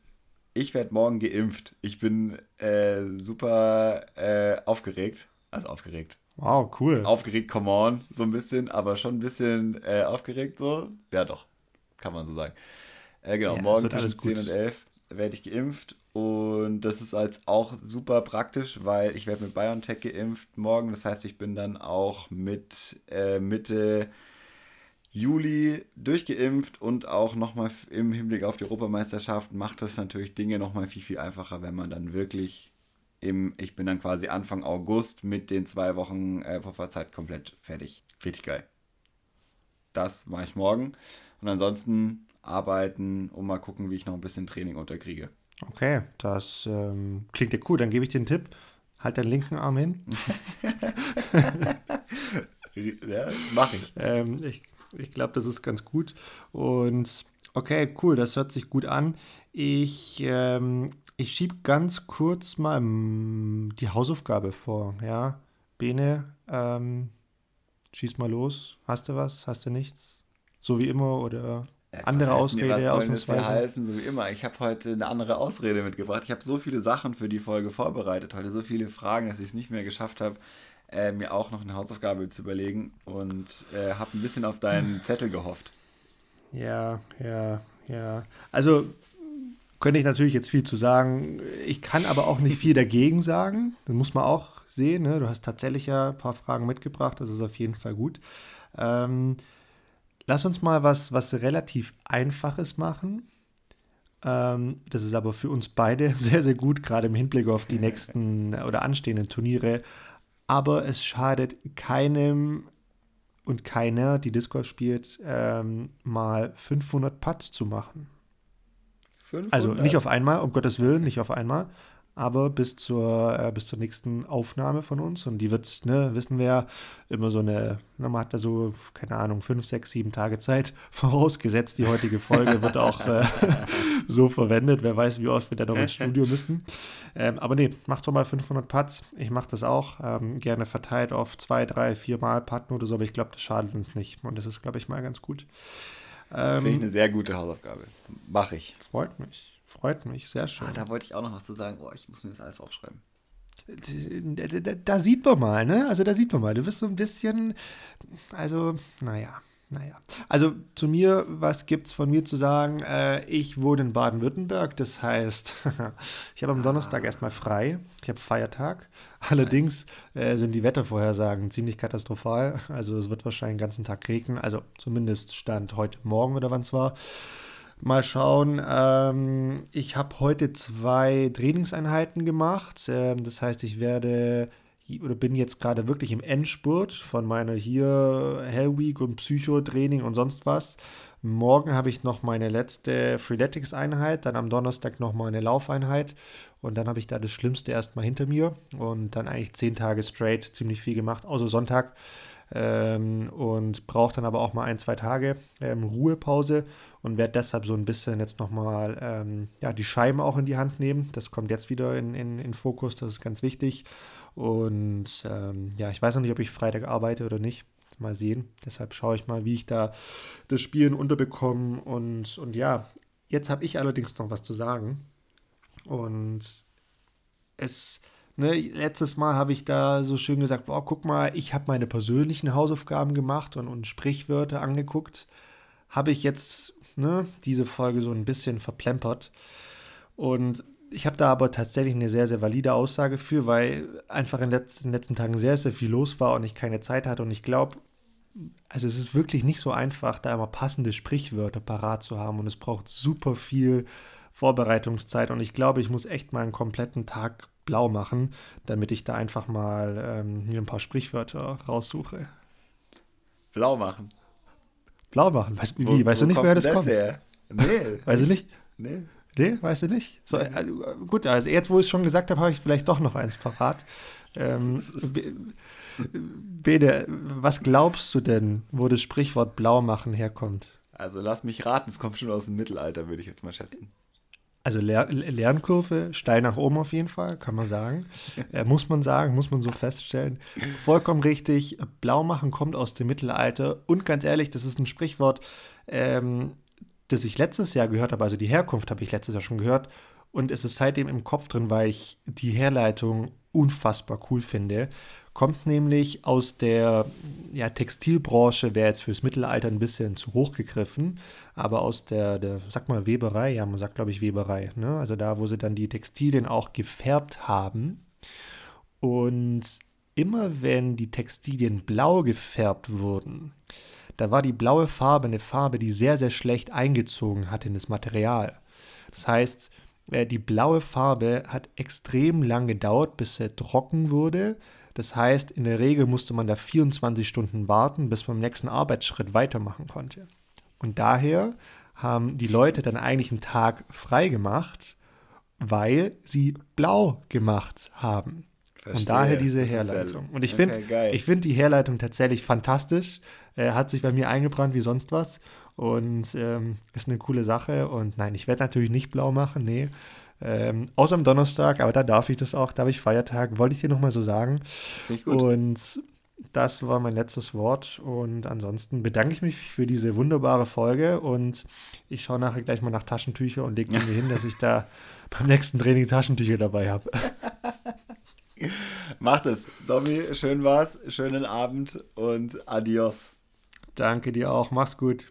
ich werde morgen geimpft. Ich bin äh, super äh, aufgeregt. Also aufgeregt. Wow, cool. Aufgeregt, come on, so ein bisschen, aber schon ein bisschen äh, aufgeregt so. Ja, doch, kann man so sagen. Äh, genau, ja, morgen zwischen 10 und 11 werde ich geimpft und das ist als auch super praktisch, weil ich werde mit BioNTech geimpft morgen. Das heißt, ich bin dann auch mit äh, Mitte Juli durchgeimpft und auch nochmal im Hinblick auf die Europameisterschaft macht das natürlich Dinge nochmal viel, viel einfacher, wenn man dann wirklich im, ich bin dann quasi Anfang August mit den zwei Wochen äh, Pufferzeit komplett fertig. Richtig geil. Das mache ich morgen. Und ansonsten arbeiten und mal gucken, wie ich noch ein bisschen Training unterkriege. Okay, das ähm, klingt ja cool. Dann gebe ich dir einen Tipp. Halt deinen linken Arm hin. ja, mache ich. Ähm, ich ich glaube, das ist ganz gut. Und okay, cool, das hört sich gut an. Ich, ähm, ich schiebe ganz kurz mal die Hausaufgabe vor. Ja, Bene, ähm, schieß mal los. Hast du was? Hast du nichts? So wie immer oder ja, andere Ausrede mir, ausnahmsweise? heißen, so wie immer. Ich habe heute eine andere Ausrede mitgebracht. Ich habe so viele Sachen für die Folge vorbereitet, heute so viele Fragen, dass ich es nicht mehr geschafft habe, äh, mir auch noch eine Hausaufgabe zu überlegen und äh, habe ein bisschen auf deinen Zettel gehofft. Ja, ja, ja. Also könnte ich natürlich jetzt viel zu sagen. Ich kann aber auch nicht viel dagegen sagen. Das muss man auch sehen. Ne? Du hast tatsächlich ja ein paar Fragen mitgebracht. Das ist auf jeden Fall gut. Ähm, lass uns mal was, was relativ Einfaches machen. Ähm, das ist aber für uns beide sehr, sehr gut, gerade im Hinblick auf die nächsten oder anstehenden Turniere aber es schadet keinem und keiner, die Disc Golf spielt, ähm, mal 500 Putts zu machen. 500? Also nicht auf einmal, um Gottes Willen, nicht auf einmal, aber bis zur, äh, bis zur nächsten Aufnahme von uns. Und die wird, ne, wissen wir ja, immer so eine, na, man hat da so, keine Ahnung, fünf, sechs, sieben Tage Zeit vorausgesetzt. Die heutige Folge wird auch äh, so verwendet. Wer weiß, wie oft wir da noch ins Studio müssen. Ähm, aber nee, macht doch mal 500 Putts. Ich mache das auch. Ähm, gerne verteilt auf zwei, drei, vier Mal Putten oder so, aber ich glaube, das schadet uns nicht. Und das ist, glaube ich, mal ganz gut. Ähm, Finde ich eine sehr gute Hausaufgabe. Mache ich. Freut mich. Freut mich, sehr schön. Ah, da wollte ich auch noch was zu sagen. Oh, ich muss mir das alles aufschreiben. Da, da, da, sieht man mal, ne? Also da sieht man mal. Du bist so ein bisschen, also, naja. Naja, also zu mir, was gibt es von mir zu sagen? Äh, ich wohne in Baden-Württemberg, das heißt, ich habe am Donnerstag ah. erstmal frei, ich habe Feiertag. Allerdings äh, sind die Wettervorhersagen ziemlich katastrophal, also es wird wahrscheinlich den ganzen Tag regnen, also zumindest Stand heute Morgen oder wann es war. Mal schauen. Ähm, ich habe heute zwei Trainingseinheiten gemacht. Ähm, das heißt, ich werde oder bin jetzt gerade wirklich im Endspurt von meiner hier Hell Week und Psychotraining und sonst was. Morgen habe ich noch meine letzte Freeletics-Einheit, dann am Donnerstag noch mal eine Laufeinheit und dann habe ich da das Schlimmste erstmal hinter mir und dann eigentlich zehn Tage straight ziemlich viel gemacht, außer Sonntag. Ähm, und brauche dann aber auch mal ein, zwei Tage ähm, Ruhepause und werde deshalb so ein bisschen jetzt nochmal ähm, ja, die Scheiben auch in die Hand nehmen. Das kommt jetzt wieder in, in, in Fokus, das ist ganz wichtig. Und ähm, ja, ich weiß noch nicht, ob ich Freitag arbeite oder nicht. Mal sehen. Deshalb schaue ich mal, wie ich da das Spielen unterbekomme. Und, und ja, jetzt habe ich allerdings noch was zu sagen. Und es, ne, letztes Mal habe ich da so schön gesagt, boah, guck mal, ich habe meine persönlichen Hausaufgaben gemacht und, und Sprichwörter angeguckt. Habe ich jetzt ne, diese Folge so ein bisschen verplempert. Und ich habe da aber tatsächlich eine sehr, sehr valide Aussage für, weil einfach in den letzten, letzten Tagen sehr, sehr viel los war und ich keine Zeit hatte. Und ich glaube, also es ist wirklich nicht so einfach, da immer passende Sprichwörter parat zu haben. Und es braucht super viel Vorbereitungszeit. Und ich glaube, ich muss echt mal einen kompletten Tag blau machen, damit ich da einfach mal ähm, mir ein paar Sprichwörter raussuche. Blau machen? Blau machen. Weißt, wie, wo, weißt wo du nicht, woher das, das kommt? Her? Nee. Weißt du nicht? Nee. Nee, weißt du nicht? So, äh, gut, also jetzt, wo ich es schon gesagt habe, habe ich vielleicht doch noch eins parat. Ähm, Bede, was glaubst du denn, wo das Sprichwort blau machen herkommt? Also lass mich raten, es kommt schon aus dem Mittelalter, würde ich jetzt mal schätzen. Also Ler Lernkurve, steil nach oben auf jeden Fall, kann man sagen. äh, muss man sagen, muss man so feststellen. Vollkommen richtig, blau machen kommt aus dem Mittelalter. Und ganz ehrlich, das ist ein Sprichwort, ähm, das ich letztes Jahr gehört habe, also die Herkunft habe ich letztes Jahr schon gehört und es ist seitdem im Kopf drin, weil ich die Herleitung unfassbar cool finde. Kommt nämlich aus der ja, Textilbranche, wäre jetzt fürs Mittelalter ein bisschen zu hoch gegriffen, aber aus der, der sag mal, Weberei, ja, man sagt, glaube ich, Weberei, ne? also da, wo sie dann die Textilien auch gefärbt haben. Und immer wenn die Textilien blau gefärbt wurden, da war die blaue Farbe eine Farbe, die sehr, sehr schlecht eingezogen hat in das Material. Das heißt, äh, die blaue Farbe hat extrem lang gedauert, bis sie trocken wurde. Das heißt, in der Regel musste man da 24 Stunden warten, bis man im nächsten Arbeitsschritt weitermachen konnte. Und daher haben die Leute dann eigentlich einen Tag frei gemacht, weil sie blau gemacht haben. Verstehe. Und daher diese Herleitung. Und ich finde okay, find die Herleitung tatsächlich fantastisch. Äh, hat sich bei mir eingebrannt wie sonst was. Und ähm, ist eine coole Sache. Und nein, ich werde natürlich nicht blau machen, nee. Ähm, außer am Donnerstag, aber da darf ich das auch, da habe ich Feiertag, wollte ich dir nochmal so sagen. Finde ich gut. Und das war mein letztes Wort. Und ansonsten bedanke ich mich für diese wunderbare Folge. Und ich schaue nachher gleich mal nach Taschentücher und lege mir hin, dass ich da beim nächsten Training Taschentücher dabei habe. Macht es. Domi, schön war's. Schönen Abend und adios. Danke dir auch. Mach's gut.